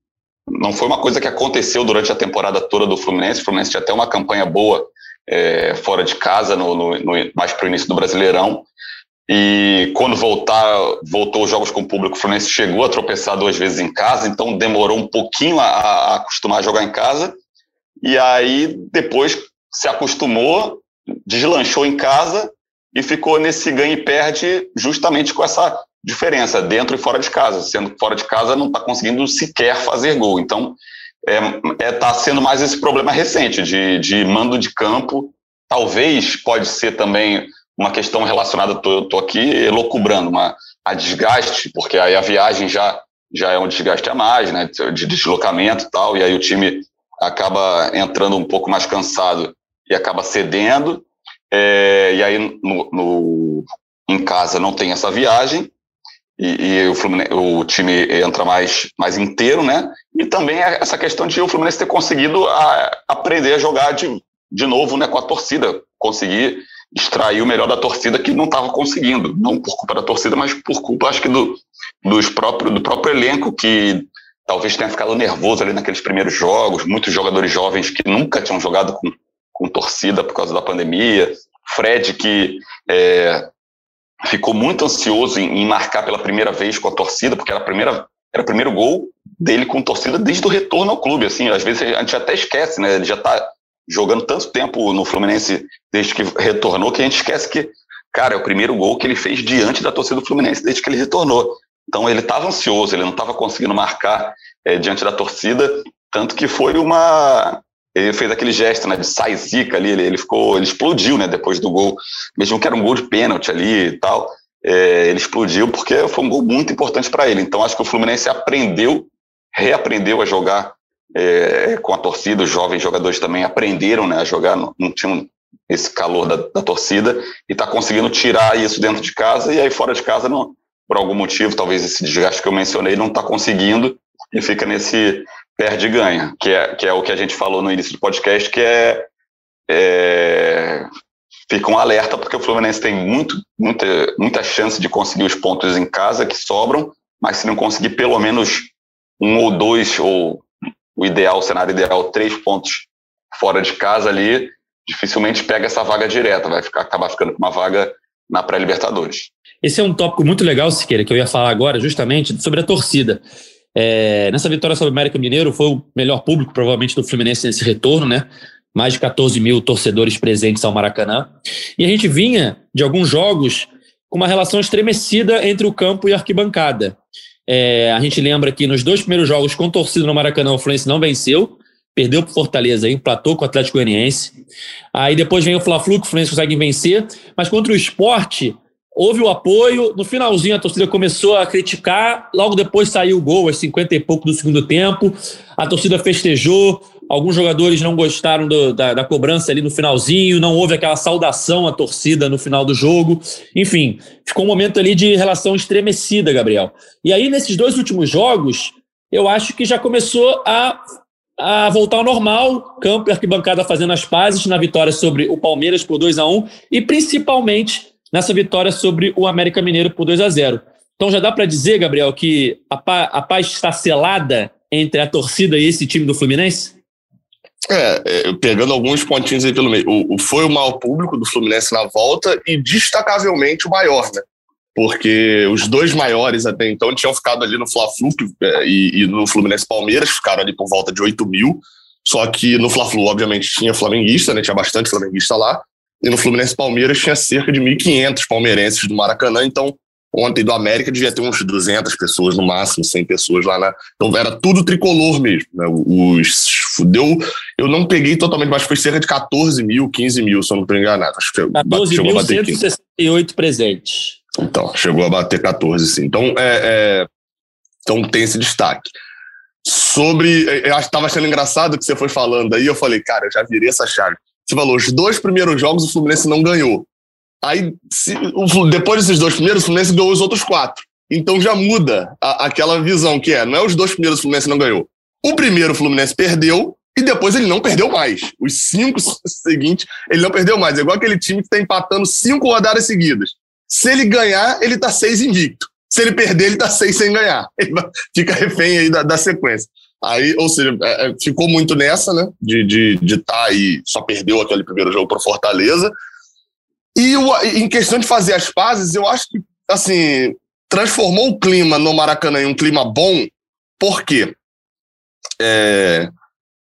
não foi uma coisa que aconteceu durante a temporada toda do Fluminense. O Fluminense tinha até uma campanha boa é, fora de casa, no, no, no mais para o início do Brasileirão. E quando voltar, voltou os jogos com o público, o Fluminense chegou a tropeçar duas vezes em casa, então demorou um pouquinho a, a acostumar a jogar em casa. E aí depois se acostumou, deslanchou em casa e ficou nesse ganha e perde justamente com essa diferença dentro e fora de casa, sendo que fora de casa não está conseguindo sequer fazer gol. Então, está é, é, tá sendo mais esse problema recente de, de mando de campo. Talvez pode ser também uma questão relacionada, estou aqui elocubrando, uma, a desgaste, porque aí a viagem já, já é um desgaste a mais, né, de deslocamento e tal, e aí o time acaba entrando um pouco mais cansado e acaba cedendo, é, e aí no, no, em casa não tem essa viagem, e, e o, o, time entra mais, mais inteiro, né? E também é essa questão de o Fluminense ter conseguido a, aprender a jogar de, de novo né, com a torcida, conseguir extrair o melhor da torcida que não estava conseguindo, não por culpa da torcida, mas por culpa, acho que, do, dos próprio, do próprio elenco, que talvez tenha ficado nervoso ali naqueles primeiros jogos, muitos jogadores jovens que nunca tinham jogado com, com torcida por causa da pandemia, Fred que é, ficou muito ansioso em, em, marcar pela primeira vez com a torcida, porque era, a primeira, era o primeiro gol dele com torcida desde o retorno ao clube, assim, às vezes a gente até esquece, né, ele já está jogando tanto tempo no Fluminense desde que retornou, que a gente esquece que, cara, é o primeiro gol que ele fez diante da torcida do Fluminense desde que ele retornou. Então ele estava ansioso, ele não estava conseguindo marcar é, diante da torcida, tanto que foi uma. Ele fez aquele gesto né, de sai zica ali, ele, ele ficou, ele explodiu né, depois do gol, mesmo que era um gol de pênalti ali e tal. É, ele explodiu porque foi um gol muito importante para ele. Então acho que o Fluminense aprendeu, reaprendeu a jogar é, com a torcida, os jovens jogadores também aprenderam né, a jogar, não, não tinham esse calor da, da torcida. E está conseguindo tirar isso dentro de casa. E aí fora de casa, não, por algum motivo, talvez esse desgaste que eu mencionei, não está conseguindo. E fica nesse perde e ganha, que é, que é o que a gente falou no início do podcast, que é, é fica um alerta porque o Fluminense tem muito, muita, muita chance de conseguir os pontos em casa que sobram, mas se não conseguir pelo menos um ou dois ou o ideal, o cenário ideal, três pontos fora de casa ali, dificilmente pega essa vaga direta, vai ficar, acabar ficando com uma vaga na pré-Libertadores. Esse é um tópico muito legal, Siqueira, que eu ia falar agora, justamente sobre a torcida. É, nessa vitória sobre o América Mineiro, foi o melhor público, provavelmente, do Fluminense nesse retorno, né? Mais de 14 mil torcedores presentes ao Maracanã. E a gente vinha de alguns jogos com uma relação estremecida entre o campo e a arquibancada. É, a gente lembra que nos dois primeiros jogos com torcida no Maracanã, o Fluminense não venceu, perdeu para Fortaleza, empatou com o Atlético Goianiense. Aí depois vem o Fla-Flu, que o Fluminense consegue vencer, mas contra o esporte, houve o apoio, no finalzinho a torcida começou a criticar, logo depois saiu o gol, aos 50 e pouco do segundo tempo, a torcida festejou, Alguns jogadores não gostaram do, da, da, cobrança ali no finalzinho, não houve aquela saudação à torcida no final do jogo. Enfim, ficou um momento ali de relação estremecida, Gabriel. E aí, nesses dois últimos jogos, eu acho que já começou a a voltar ao normal, campo e arquibancada fazendo as pazes na vitória sobre o Palmeiras por 2 a 1 e principalmente nessa vitória sobre o América Mineiro por 2 a 0 Então já dá para dizer, Gabriel, que a, a paz está selada entre a torcida e esse time do Fluminense? É, é pegando alguns pontinhos aí pelo meio. O, foi o maior público do Fluminense na volta e destacavelmente o maior, né? porque os dois maiores até então tinham ficado ali no Fla-Flu é, e, e, no Fluminense Palmeiras, ficaram ali por volta de 8 mil, só que no Fla-Flu, obviamente, tinha flamenguista, né, tinha bastante flamenguista lá, e no Fluminense Palmeiras tinha cerca de 1.500 palmeirenses do Maracanã, então ontem do América devia ter uns 200 pessoas no máximo, 100 pessoas lá na... Então era tudo tricolor mesmo, né? Os... Deu... Eu não peguei totalmente, mas foi cerca de 14 mil, 15 mil, se eu não estou enganado. Acho que 14.168 presentes. Então, chegou a bater 14, sim. Então, é, é, então tem esse destaque. Sobre. Eu estava achando engraçado que você foi falando aí, eu falei, cara, eu já virei essa chave. Falou, os dois primeiros jogos o Fluminense não ganhou. Aí, se, o, depois desses dois primeiros, o Fluminense ganhou os outros quatro. Então já muda a, aquela visão que é, não é os dois primeiros o Fluminense não ganhou. O primeiro o Fluminense perdeu e depois ele não perdeu mais. Os cinco *laughs* seguintes, ele não perdeu mais. É igual aquele time que está empatando cinco rodadas seguidas. Se ele ganhar, ele tá seis invicto. Se ele perder, ele tá seis sem ganhar. Ele *laughs* fica refém aí da, da sequência. Aí, ou seja, é, é, ficou muito nessa, né? De estar de, de tá aí, só perdeu aquele primeiro jogo para Fortaleza. E o, em questão de fazer as pazes, eu acho que, assim, transformou o clima no Maracanã em um clima bom. Por quê? É,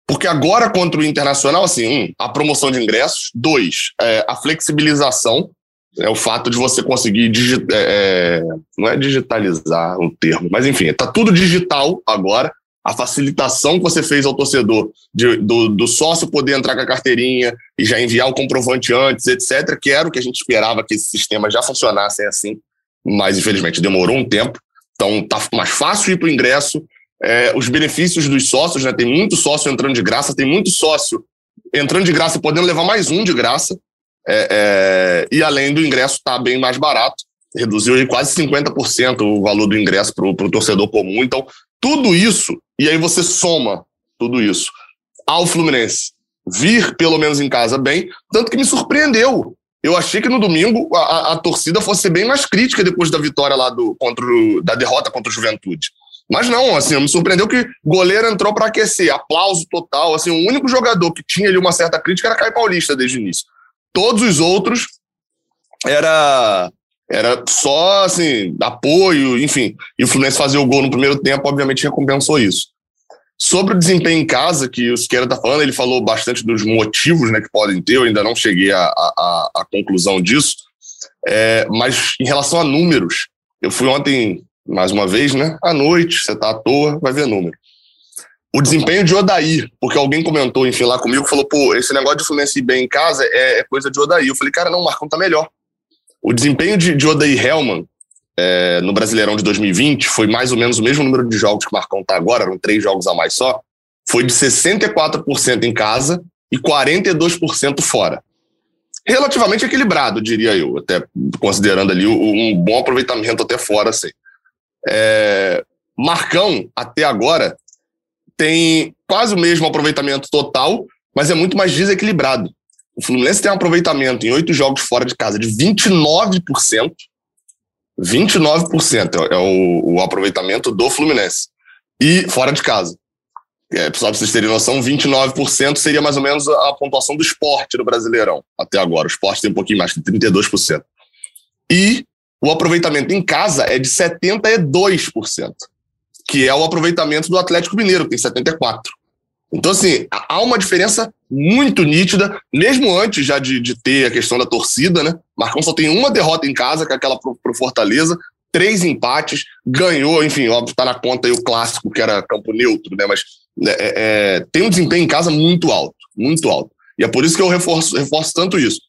porque agora, contra o Internacional, assim, um, a promoção de ingressos. Dois, é, a flexibilização é o fato de você conseguir é, é, não é digitalizar o termo, mas enfim, está tudo digital agora. A facilitação que você fez ao torcedor de, do, do, sócio poder entrar com a carteirinha e já enviar o comprovante antes, etc., que era o que a gente esperava que esse sistema já funcionasse assim, mas infelizmente demorou um tempo. Então tá mais fácil ir para o ingresso. É, os benefícios dos sócios, né? Tem muito sócio entrando de graça, tem muito sócio entrando de graça e podendo levar mais um de graça. É, é, e além do ingresso estar tá bem mais barato, reduziu aí quase 50% o valor do ingresso para o torcedor comum. Então, tudo isso, e aí você soma tudo isso ao Fluminense vir pelo menos em casa bem, tanto que me surpreendeu. Eu achei que no domingo a, a, a torcida fosse bem mais crítica depois da vitória lá do contra o, da derrota contra o Juventude. Mas não, assim, me surpreendeu que goleiro entrou para aquecer, aplauso total. Assim, o único jogador que tinha ali uma certa crítica era Caio Paulista desde o início. Todos os outros era era só assim, apoio, enfim. E o Fluminense fazer o gol no primeiro tempo, obviamente, recompensou isso. Sobre o desempenho em casa, que o Siqueira está falando, ele falou bastante dos motivos né, que podem ter, eu ainda não cheguei à, conclusão disso. É, mas em relação a números, eu fui ontem, mais uma vez, né? À noite, você está à toa, vai ver número o desempenho de Odair, porque alguém comentou, enfim, lá comigo, falou, pô, esse negócio de Fluminense ir bem em casa é, é, coisa de Odair. Eu falei, cara, não, o Marcão tá melhor. O desempenho de, de Odair Hellman é, no Brasileirão de 2020 foi mais ou menos o mesmo número de jogos que o Marcão tá agora, eram três jogos a mais só, foi de 64% em casa e 42% fora. Relativamente equilibrado, diria eu, até considerando ali um bom aproveitamento até fora, assim. É, Marcão, até agora, tem quase o mesmo aproveitamento total, mas é muito mais desequilibrado. O Fluminense tem um aproveitamento em oito jogos fora de casa de 29%. 29% é o, o aproveitamento do Fluminense. E fora de casa. É, só para vocês terem noção, 29% seria mais ou menos a pontuação do esporte no Brasileirão até agora. O esporte tem um pouquinho mais, de 32%. E o aproveitamento em casa é de 72% que é o aproveitamento do Atlético Mineiro, que tem 74. Então, assim, há uma diferença muito nítida, mesmo antes já de, de ter a questão da torcida, né? Marcão só tem uma derrota em casa, que é aquela pro, pro Fortaleza, três empates, ganhou, enfim, óbvio, tá na conta aí o clássico, que era campo neutro, né? Mas é, é, é, tem um desempenho em casa muito alto, muito alto. E é por isso que eu reforço, reforço tanto isso.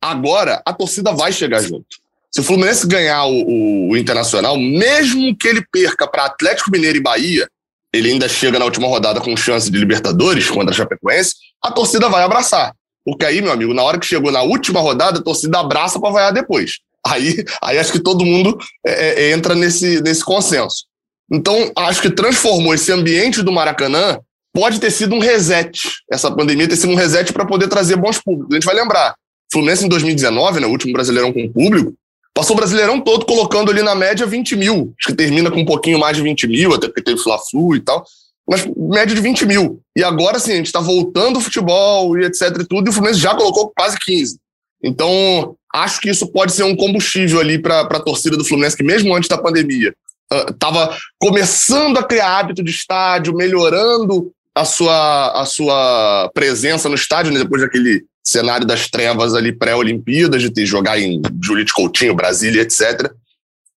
Agora, a torcida vai chegar junto. Se o Fluminense ganhar o, o, o Internacional, mesmo que ele perca para Atlético Mineiro e Bahia, ele ainda chega na última rodada com chance de Libertadores contra a Chapecoense, a torcida vai abraçar. Porque aí, meu amigo, na hora que chegou na última rodada, a torcida abraça para vaiar depois. Aí, aí acho que todo mundo é, é, entra nesse, nesse consenso. Então, acho que transformou esse ambiente do Maracanã pode ter sido um reset. Essa pandemia ter sido um reset para poder trazer bons públicos. A gente vai lembrar. Fluminense em 2019, né, o último Brasileirão com público, passou o Brasileirão todo colocando ali na média 20 mil. Acho que termina com um pouquinho mais de 20 mil, até porque teve Fla-Flu e tal. Mas média de 20 mil. E agora sim, a gente está voltando o futebol e etc e tudo, e o Fluminense já colocou quase 15. Então, acho que isso pode ser um combustível ali para a torcida do Fluminense, que mesmo antes da pandemia estava uh, começando a criar hábito de estádio, melhorando a sua, a sua presença no estádio, né, depois daquele cenário das trevas ali pré-Olimpíadas, de ter jogar em Julite Coutinho, Brasília, etc.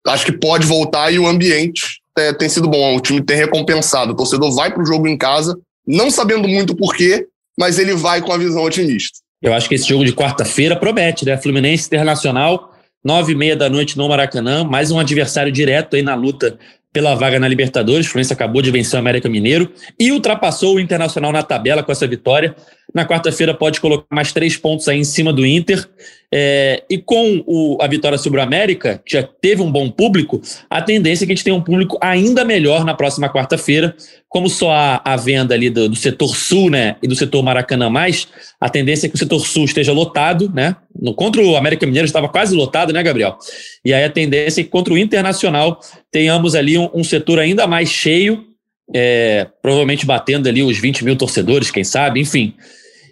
Acho que pode voltar e o ambiente é, tem sido bom. O time tem recompensado. O torcedor vai para o jogo em casa, não sabendo muito porquê, mas ele vai com a visão otimista. Eu acho que esse jogo de quarta-feira promete, né? Fluminense Internacional, nove e meia da noite no Maracanã, mais um adversário direto aí na luta pela vaga na Libertadores. O Fluminense acabou de vencer o América Mineiro e ultrapassou o Internacional na tabela com essa vitória. Na quarta-feira pode colocar mais três pontos aí em cima do Inter. É, e com o, a vitória sobre o América, que já teve um bom público, a tendência é que a gente tenha um público ainda melhor na próxima quarta-feira. Como só há a venda ali do, do, setor sul né, e do setor Maracanã mais, a tendência é que o setor sul esteja lotado. Né? No, contra o América Mineiro estava quase lotado, né, Gabriel? E aí a tendência é que contra o Internacional tenhamos ali um, um setor ainda mais cheio, é, provavelmente batendo ali os 20 mil torcedores, quem sabe, enfim.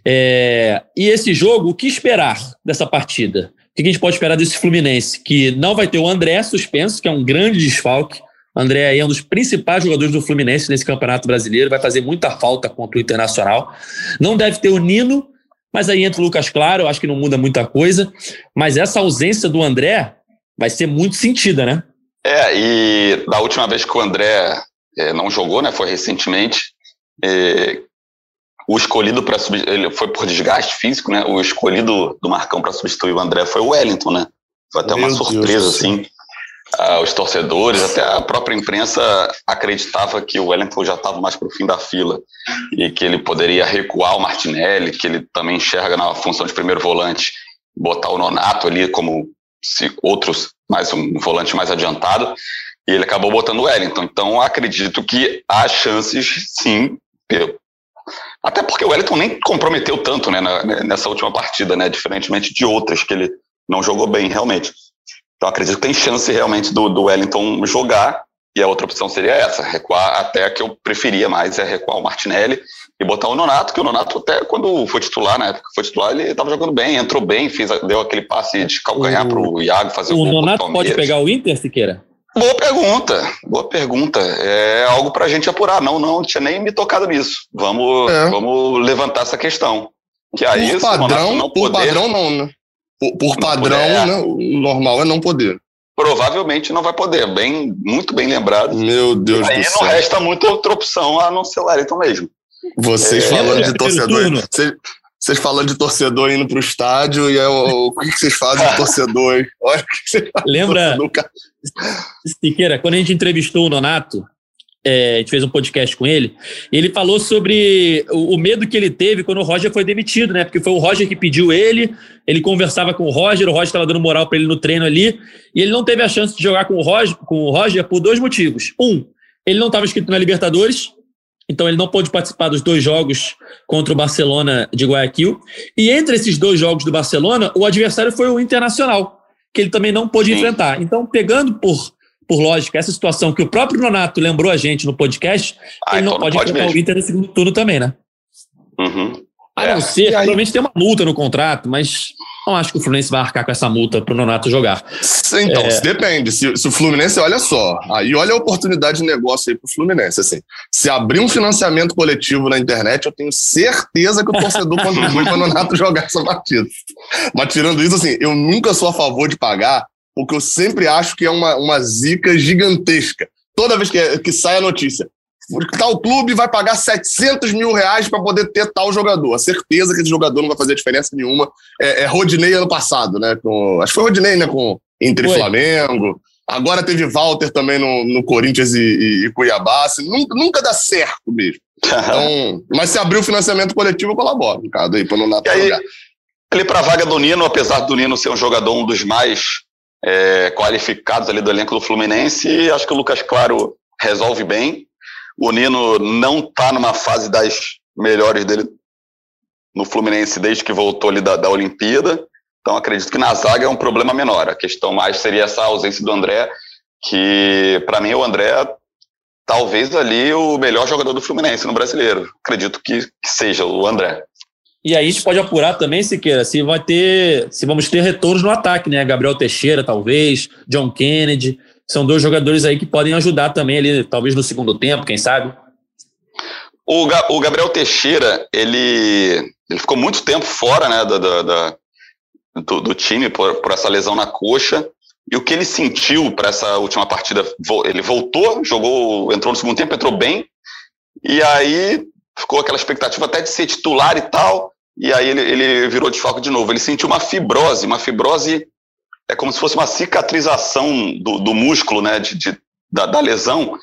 É, e esse jogo, o que esperar dessa partida? O que a gente pode esperar desse Fluminense? Que não vai ter o André suspenso, que é um grande desfalque. O André é um dos principais jogadores do Fluminense nesse Campeonato Brasileiro, vai fazer muita falta contra o Internacional. Não deve ter o Nino, mas aí entra o Lucas Claro, eu acho que não muda muita coisa. Mas essa ausência do André vai ser muito sentida, né? É, e da última vez que o André é, não jogou, né, foi recentemente, é, o escolhido para ele foi por desgaste físico, né? O escolhido do Marcão para substituir o André foi o Wellington, né? Foi até Meu uma surpresa, Deus assim. Ah, os torcedores, até a própria imprensa acreditava que o Wellington já estava mais para o fim da fila e que ele poderia recuar o Martinelli, que ele também enxerga na função de primeiro volante, botar o Nonato ali como se outros mais um volante mais adiantado, e ele acabou botando o Wellington. Então acredito que há chances, sim, até porque o Wellington nem comprometeu tanto né, nessa última partida, né, diferentemente de outras que ele não jogou bem realmente. Então acredito que tem chance realmente do, do Wellington jogar e a outra opção seria essa, recuar até a que eu preferia mais é recuar o Martinelli e botar o Nonato, que o Nonato até quando foi titular, na época que foi titular, ele estava jogando bem, entrou bem, fez, deu aquele passe de calcanhar para o Iago fazer o, o gol. O Nonato pode pegar o Inter, Siqueira? Boa pergunta, boa pergunta. É algo para a gente apurar. Não, não, não tinha nem me tocado nisso. Vamos, é. vamos levantar essa questão. Que aí, por padrão, não por poder, padrão não, né? Por, por padrão, poder, né? o normal é não poder. Provavelmente não vai poder. Bem, muito bem lembrado. Meu Deus aí do céu. Aí não resta muita outra opção a não ser o Wellington mesmo. Vocês é, falando de torcedor. Vocês, vocês falando de torcedor indo pro estádio, e é o, o que vocês fazem de torcedor, hein? *laughs* Olha o que vocês fazem Lembra, Siqueira, quando a gente entrevistou o Nonato, é, a gente fez um podcast com ele, ele falou sobre o, o, medo que ele teve quando o Roger foi demitido, né? Porque foi o Roger que pediu ele, ele conversava com o Roger, o Roger estava dando moral para ele no treino ali, e ele não teve a chance de jogar com o Roger, com o Roger por dois motivos. Um, ele não estava inscrito na Libertadores, então ele não pôde participar dos dois jogos contra o Barcelona de Guayaquil. E entre esses dois jogos do Barcelona, o adversário foi o Internacional, que ele também não pôde Sim. enfrentar. Então, pegando por, por lógica essa situação que o próprio Nonato lembrou a gente no podcast, ah, ele não então pode, pode enfrentar mesmo. o Inter no segundo turno também, né? Uhum. A não é. ser, provavelmente tem uma multa no contrato, mas não acho que o Fluminense vai arcar com essa multa para o Nonato jogar. Então, é... depende. Se, se, o Fluminense, olha só, aí olha a oportunidade de negócio aí para o Fluminense. Assim, se abrir um financiamento coletivo na internet, eu tenho certeza que o torcedor *laughs* contribui para o Nonato jogar essa partida. Mas tirando isso, assim, eu nunca sou a favor de pagar, porque eu sempre acho que é uma, uma zica gigantesca. Toda vez que, que sai a notícia, tal clube vai pagar 700 mil reais para poder ter tal jogador. A certeza que esse jogador não vai fazer diferença nenhuma. É, é Rodinei ano passado, né? Com, acho que foi Rodinei, né? Com entre foi. Flamengo. Agora teve Walter também no, no Corinthians e, e, e Cuiabá. Assim, nunca, nunca dá certo mesmo. Então, *laughs* mas se abrir o financiamento coletivo, eu colaboro, caso aí, para não dar para a vaga do Nino, apesar do Nino ser um jogador um dos mais é, qualificados ali do elenco do Fluminense, acho que o Lucas Claro resolve bem. O Nino não está numa fase das melhores dele no Fluminense desde que voltou ali da, da Olimpíada. Então acredito que na zaga é um problema menor. A questão mais seria essa ausência do André, que para mim o André talvez ali o melhor jogador do Fluminense no brasileiro. Acredito que, que seja o André. E aí a gente pode apurar também, Siqueira, se vai ter, se vamos ter retornos no ataque, né? Gabriel Teixeira, talvez, John Kennedy. São dois jogadores aí que podem ajudar também ali, talvez no segundo tempo, quem sabe. O, Ga o Gabriel Teixeira, ele, ele ficou muito tempo fora né, da, da, da do, do, time por, por essa lesão na coxa. E o que ele sentiu para essa última partida, ele voltou, jogou, entrou no segundo tempo, entrou bem, e aí ficou aquela expectativa até de ser titular e tal, e aí ele, ele virou de foco de novo. Ele sentiu uma fibrose, uma fibrose é como se fosse uma cicatrização do, do músculo, né, de, de da, da, lesão,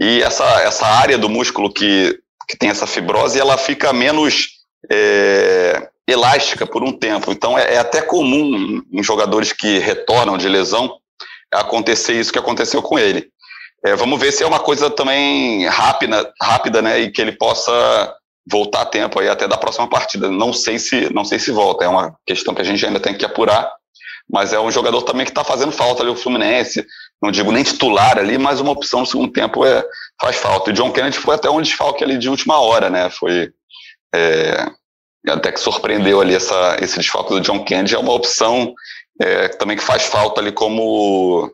e essa, essa área do músculo que, que tem essa fibrose, ela fica menos é, elástica por um tempo. Então é, é até comum em jogadores que retornam de lesão acontecer isso que aconteceu com ele. É, vamos ver se é uma coisa também rápida, rápida, né, e que ele possa voltar a tempo aí até da próxima partida. Não sei se não sei se volta, é uma questão que a gente ainda tem que apurar, mas é um jogador também que está fazendo falta ali o Fluminense. Não digo nem titular ali, mas uma opção no segundo tempo é, faz falta. E John Kennedy foi até um desfalque ali de última hora, né? Foi é, até que surpreendeu ali essa, esse desfalque do John Kennedy. É uma opção é, também que faz falta ali como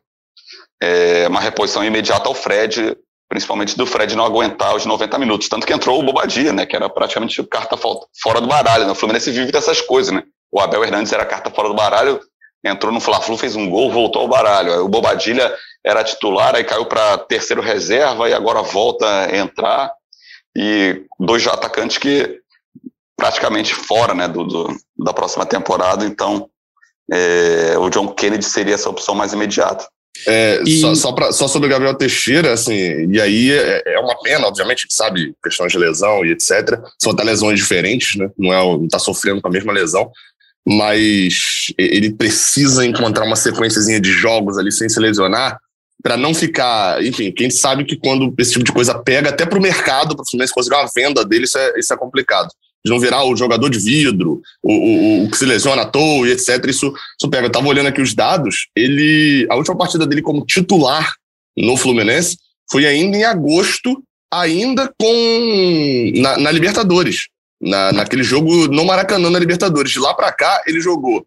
é, uma reposição imediata ao Fred, principalmente do Fred não aguentar os 90 minutos. Tanto que entrou o Bobadia, né, que era praticamente carta fora do baralho. Né? O Fluminense vive dessas coisas, né? O Abel Hernandes era carta fora do baralho, entrou no Fla-Flu, fez um gol, voltou ao baralho. Aí o Bobadilha era titular, aí caiu para terceiro reserva e agora volta a entrar. E dois atacantes que praticamente fora né, do, do da próxima temporada, então é, o John Kennedy seria essa opção mais imediata. É, e... só, só, pra, só, sobre o Gabriel Teixeira, assim, e aí é, é, uma pena, obviamente, a gente sabe questões de lesão e etc. São até lesões diferentes, né? Não, é, não tá sofrendo com a mesma lesão, mas ele precisa encontrar uma sequenciazinha de jogos ali sem se lesionar para não ficar, enfim, quem sabe que quando esse tipo de coisa pega, até para o mercado, para o Fluminense conseguir uma venda dele, isso é, isso é complicado de não virar o jogador de vidro, o, o, o que se lesiona à toa e etc. Isso, isso pega. Eu tava olhando aqui os dados, ele. A última partida dele como titular no Fluminense foi ainda em agosto, ainda com. na, na Libertadores. Na, naquele jogo no Maracanã na Libertadores. De lá para cá, ele jogou.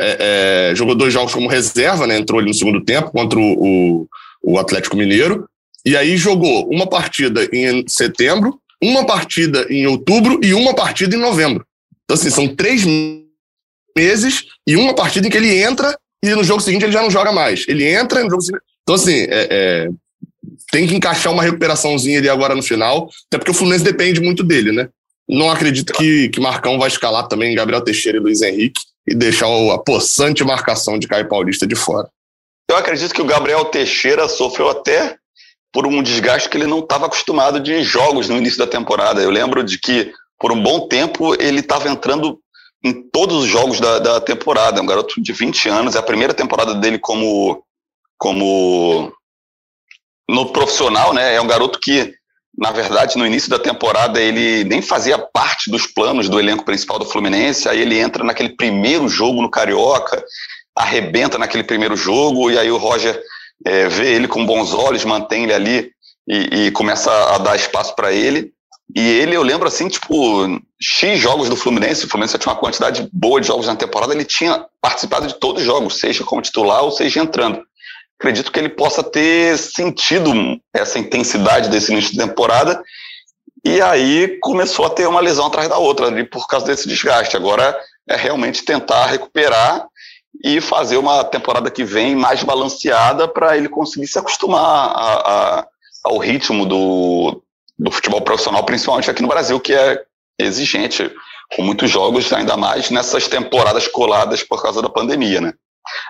É, é, jogou dois jogos como reserva, né? Entrou ali no segundo tempo contra o, o, o Atlético Mineiro. E aí jogou uma partida em setembro, uma partida em outubro e uma partida em novembro. Então, assim, são três meses e uma partida em que ele entra e no jogo seguinte ele já não joga mais. Ele entra no jogo seguinte. Então, assim, é, é, tem que encaixar uma recuperaçãozinha ali agora no final, até porque o Fluminense depende muito dele, né? Não acredito que, que Marcão vai escalar também Gabriel Teixeira e Luiz Henrique e deixar a possante marcação de Caio Paulista de fora. Eu acredito que o Gabriel Teixeira sofreu até por um desgaste que ele não estava acostumado de jogos no início da temporada. Eu lembro de que, por um bom tempo, ele estava entrando em todos os jogos da, da temporada. É um garoto de 20 anos, é a primeira temporada dele como, como no profissional, né? É um garoto que, na verdade, no início da temporada, ele nem fazia parte dos planos do elenco principal do Fluminense. Aí ele entra naquele primeiro jogo no Carioca, arrebenta naquele primeiro jogo, e aí o Roger é, vê ele com bons olhos, mantém ele ali e, e começa a dar espaço para ele. E ele, eu lembro assim, tipo, X jogos do Fluminense, o Fluminense tinha uma quantidade boa de jogos na temporada, ele tinha participado de todos os jogos, seja como titular ou seja entrando. Acredito que ele possa ter sentido essa intensidade desse início de temporada e aí começou a ter uma lesão atrás da outra ali por causa desse desgaste. Agora é realmente tentar recuperar e fazer uma temporada que vem mais balanceada para ele conseguir se acostumar a, a, ao ritmo do, do futebol profissional, principalmente aqui no Brasil, que é exigente, com muitos jogos, ainda mais nessas temporadas coladas por causa da pandemia, né?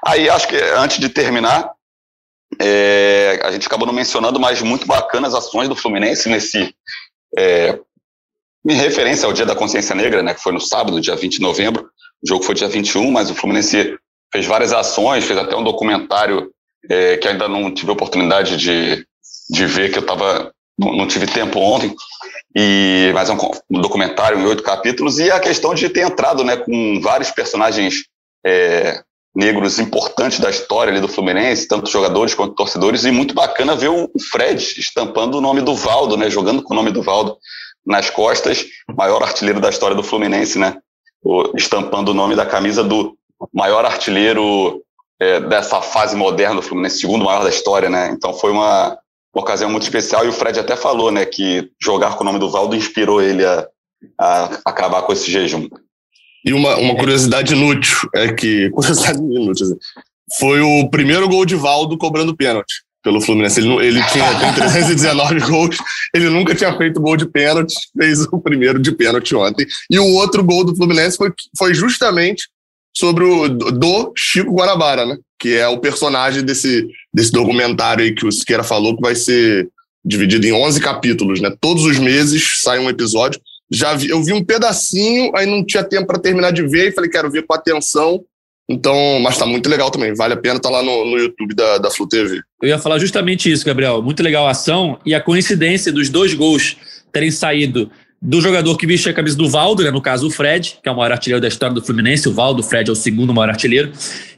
Aí acho que antes de terminar, é, a gente acabou não mencionando, mas muito bacanas ações do Fluminense nesse. É, em referência ao Dia da Consciência Negra, né, que foi no sábado, dia 20 de novembro, o jogo foi dia 21, mas o Fluminense fez várias ações, fez até um documentário é, que ainda não tive oportunidade de, de ver, que eu estava não tive tempo ontem, e mas é um, um, documentário em oito capítulos e a questão de ter entrado, né, com vários personagens é, negros importantes da história ali do Fluminense, tanto jogadores quanto torcedores, e muito bacana ver o Fred estampando o nome do Valdo, né, jogando com o nome do Valdo nas costas, maior artilheiro da história do Fluminense, né, estampando o nome da camisa do maior artilheiro é, dessa fase moderna do Fluminense, segundo maior da história, né, então foi uma, uma ocasião muito especial, e o Fred até falou, né, que jogar com o nome do Valdo inspirou ele a, a acabar com esse jejum. E uma, uma curiosidade inútil é que. *laughs* Curiosidade inútil. Assim, foi o primeiro gol de Valdo cobrando pênalti pelo Fluminense. Ele, ele tinha *laughs* tem 319 gols, ele nunca tinha feito gol de pênalti, fez o primeiro de pênalti ontem. E o outro gol do Fluminense foi, foi justamente sobre o do Chico Guanabara, né? Que é o personagem desse, desse documentário aí que o Siqueira falou, que vai ser dividido em 11 capítulos, né? Todos os meses sai um episódio já vi, eu vi um pedacinho, aí não tinha tempo para terminar de ver, e falei, quero ver com atenção. Então, mas tá muito legal também, vale a pena tá lá no, no YouTube da, da Flu TV. Eu ia falar justamente isso, Gabriel. Muito legal a ação e a coincidência dos dois gols terem saído do jogador que vestia a camisa do Valdo, né, no caso o Fred, que é o maior artilheiro da história do Fluminense, o Valdo, o Fred é o segundo maior artilheiro,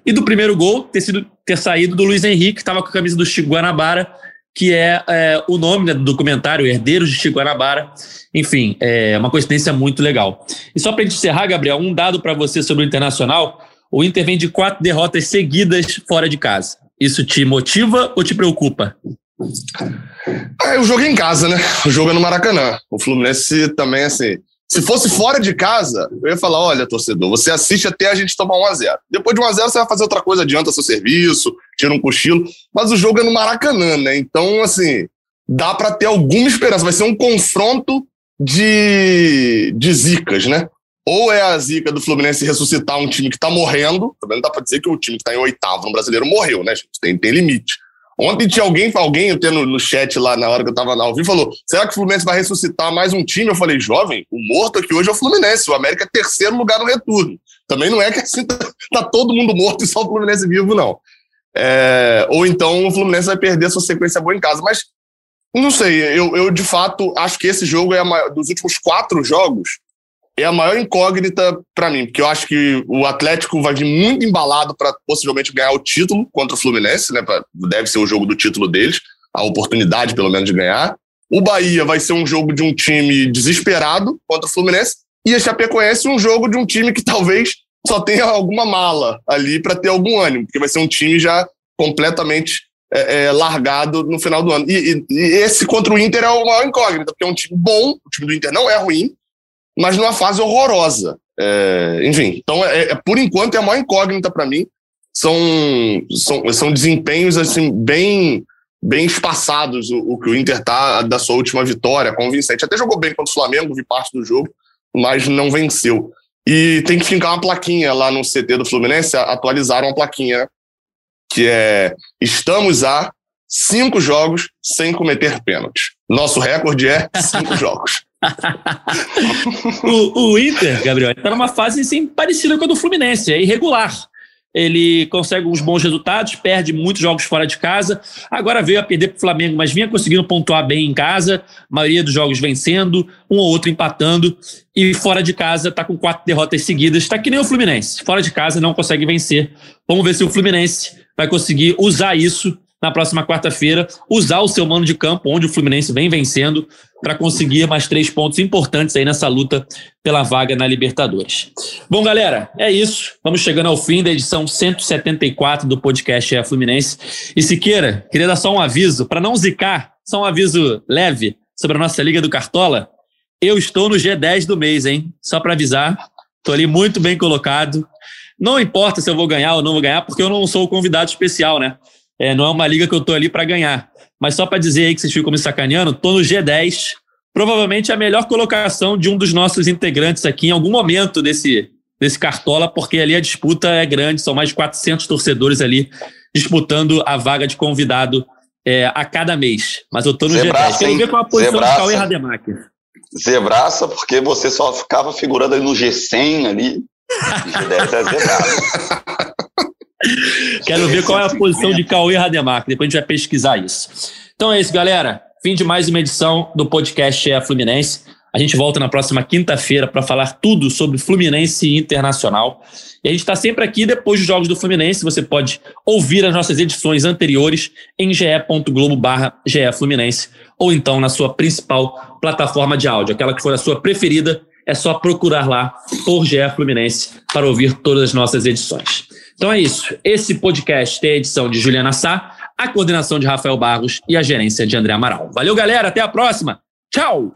e do primeiro gol ter, sido, ter saído do Luiz Henrique, que estava com a camisa do Chico Guanabara, que é, é o nome né, do documentário, Herdeiros de Chico Guanabara. Enfim, é uma coincidência muito legal. E só para encerrar, Gabriel, um dado para você sobre o Internacional: o Inter vem de quatro derrotas seguidas fora de casa. Isso te motiva ou te preocupa? É, o jogo é em casa, né? O jogo é no Maracanã. O Fluminense também, assim, se fosse fora de casa, eu ia falar: olha, torcedor, você assiste até a gente tomar 1x0. Depois de 1x0, você vai fazer outra coisa, adianta seu serviço, tira um cochilo. Mas o jogo é no Maracanã, né? Então, assim, dá para ter alguma esperança. Vai ser um confronto de, de zicas, né? Ou é a zica do Fluminense ressuscitar um time que tá morrendo. Também não dá pra dizer que o time que tá em oitavo no brasileiro morreu, né, gente? Tem, tem limite. Ontem tinha alguém, alguém eu no, no chat lá na hora que eu tava na vivo, falou: será que o Fluminense vai ressuscitar mais um time? Eu falei, jovem, o morto aqui hoje é o Fluminense. O América é terceiro lugar no retorno. Também não é que assim *laughs* tá, tá todo mundo morto e só o Fluminense vivo, não. É, ou então o Fluminense vai perder sua sequência boa em casa. Mas não sei, eu, eu de fato acho que esse jogo é maior, dos últimos quatro jogos é a maior incógnita para mim, porque eu acho que o Atlético vai vir muito embalado para possivelmente ganhar o título contra o Fluminense, né? Deve ser o jogo do título deles, a oportunidade pelo menos de ganhar. O Bahia vai ser um jogo de um time desesperado contra o Fluminense e a Chapecoense um jogo de um time que talvez só tenha alguma mala ali para ter algum ânimo, porque vai ser um time já completamente é, é, largado no final do ano. E, e, e, esse contra o Inter é uma maior incógnita, porque é um time bom, o time do Inter não é ruim, mas numa fase horrorosa. É, enfim, então, é, é, por enquanto, é a maior incógnita para mim. São, são, são desempenhos assim bem bem espaçados o, o, que o Inter tá da sua última vitória, convincente. Até jogou bem contra o Flamengo, vi parte do jogo, mas não venceu. E tem que ficar uma plaquinha lá no CT do Fluminense, atualizaram uma plaquinha que é estamos a cinco jogos sem cometer pênaltis. Nosso recorde é cinco *laughs* jogos. O, o, Inter, Gabriel, está numa fase assim, parecida com a do Fluminense, é irregular. Ele consegue uns bons resultados, perde muitos jogos fora de casa. Agora veio a perder para o Flamengo, mas vinha conseguindo pontuar bem em casa. maioria dos jogos vencendo, um ou outro empatando. E fora de casa está com quatro derrotas seguidas. Está que nem o Fluminense. Fora de casa não consegue vencer. Vamos ver se o Fluminense vai conseguir usar isso na próxima quarta-feira, usar o seu mano de campo, onde o Fluminense vem vencendo, para conseguir mais três pontos importantes aí nessa luta pela vaga na Libertadores. Bom, galera, é isso. Vamos chegando ao fim da edição 174 do podcast é Fluminense. E Siqueira, queria dar só um aviso, para não zicar, só um aviso leve sobre a nossa Liga do Cartola. Eu estou no G10 do mês, hein? Só para avisar. Estou ali muito bem colocado. Não importa se eu vou ganhar ou não vou ganhar, porque eu não sou o convidado especial, né? É, não é uma liga que eu tô ali para ganhar. Mas só para dizer aí que vocês ficam me sacaneando, tô no G10. Provavelmente a melhor colocação de um dos nossos integrantes aqui em algum momento desse, desse Cartola, porque ali a disputa é grande, são mais de 400 torcedores ali disputando a vaga de convidado é, a cada mês. Mas eu tô no Zebraça, G10. Quero ver qual a posição Zebraça. do Cauê Rademacher. Zebraça, porque você só ficava figurando ali no G100 ali. G10 é zebraça. Quero ver qual é a posição de Cauê Rademacher. Depois a gente vai pesquisar isso. Então é isso, galera. fim de mais uma edição do podcast É Fluminense. A gente volta na próxima quinta-feira para falar tudo sobre Fluminense Internacional. E a gente está sempre aqui depois dos jogos do Fluminense. Você pode ouvir as nossas edições anteriores em ge.globo barra Fluminense ou então na sua principal plataforma de áudio, aquela que for a sua preferida. É só procurar lá por GE Fluminense para ouvir todas as nossas edições. Então é isso. Esse podcast tem a edição de Juliana Sá, a coordenação de Rafael Barros e a gerência de André Amaral. Valeu, galera. Até a próxima. Tchau.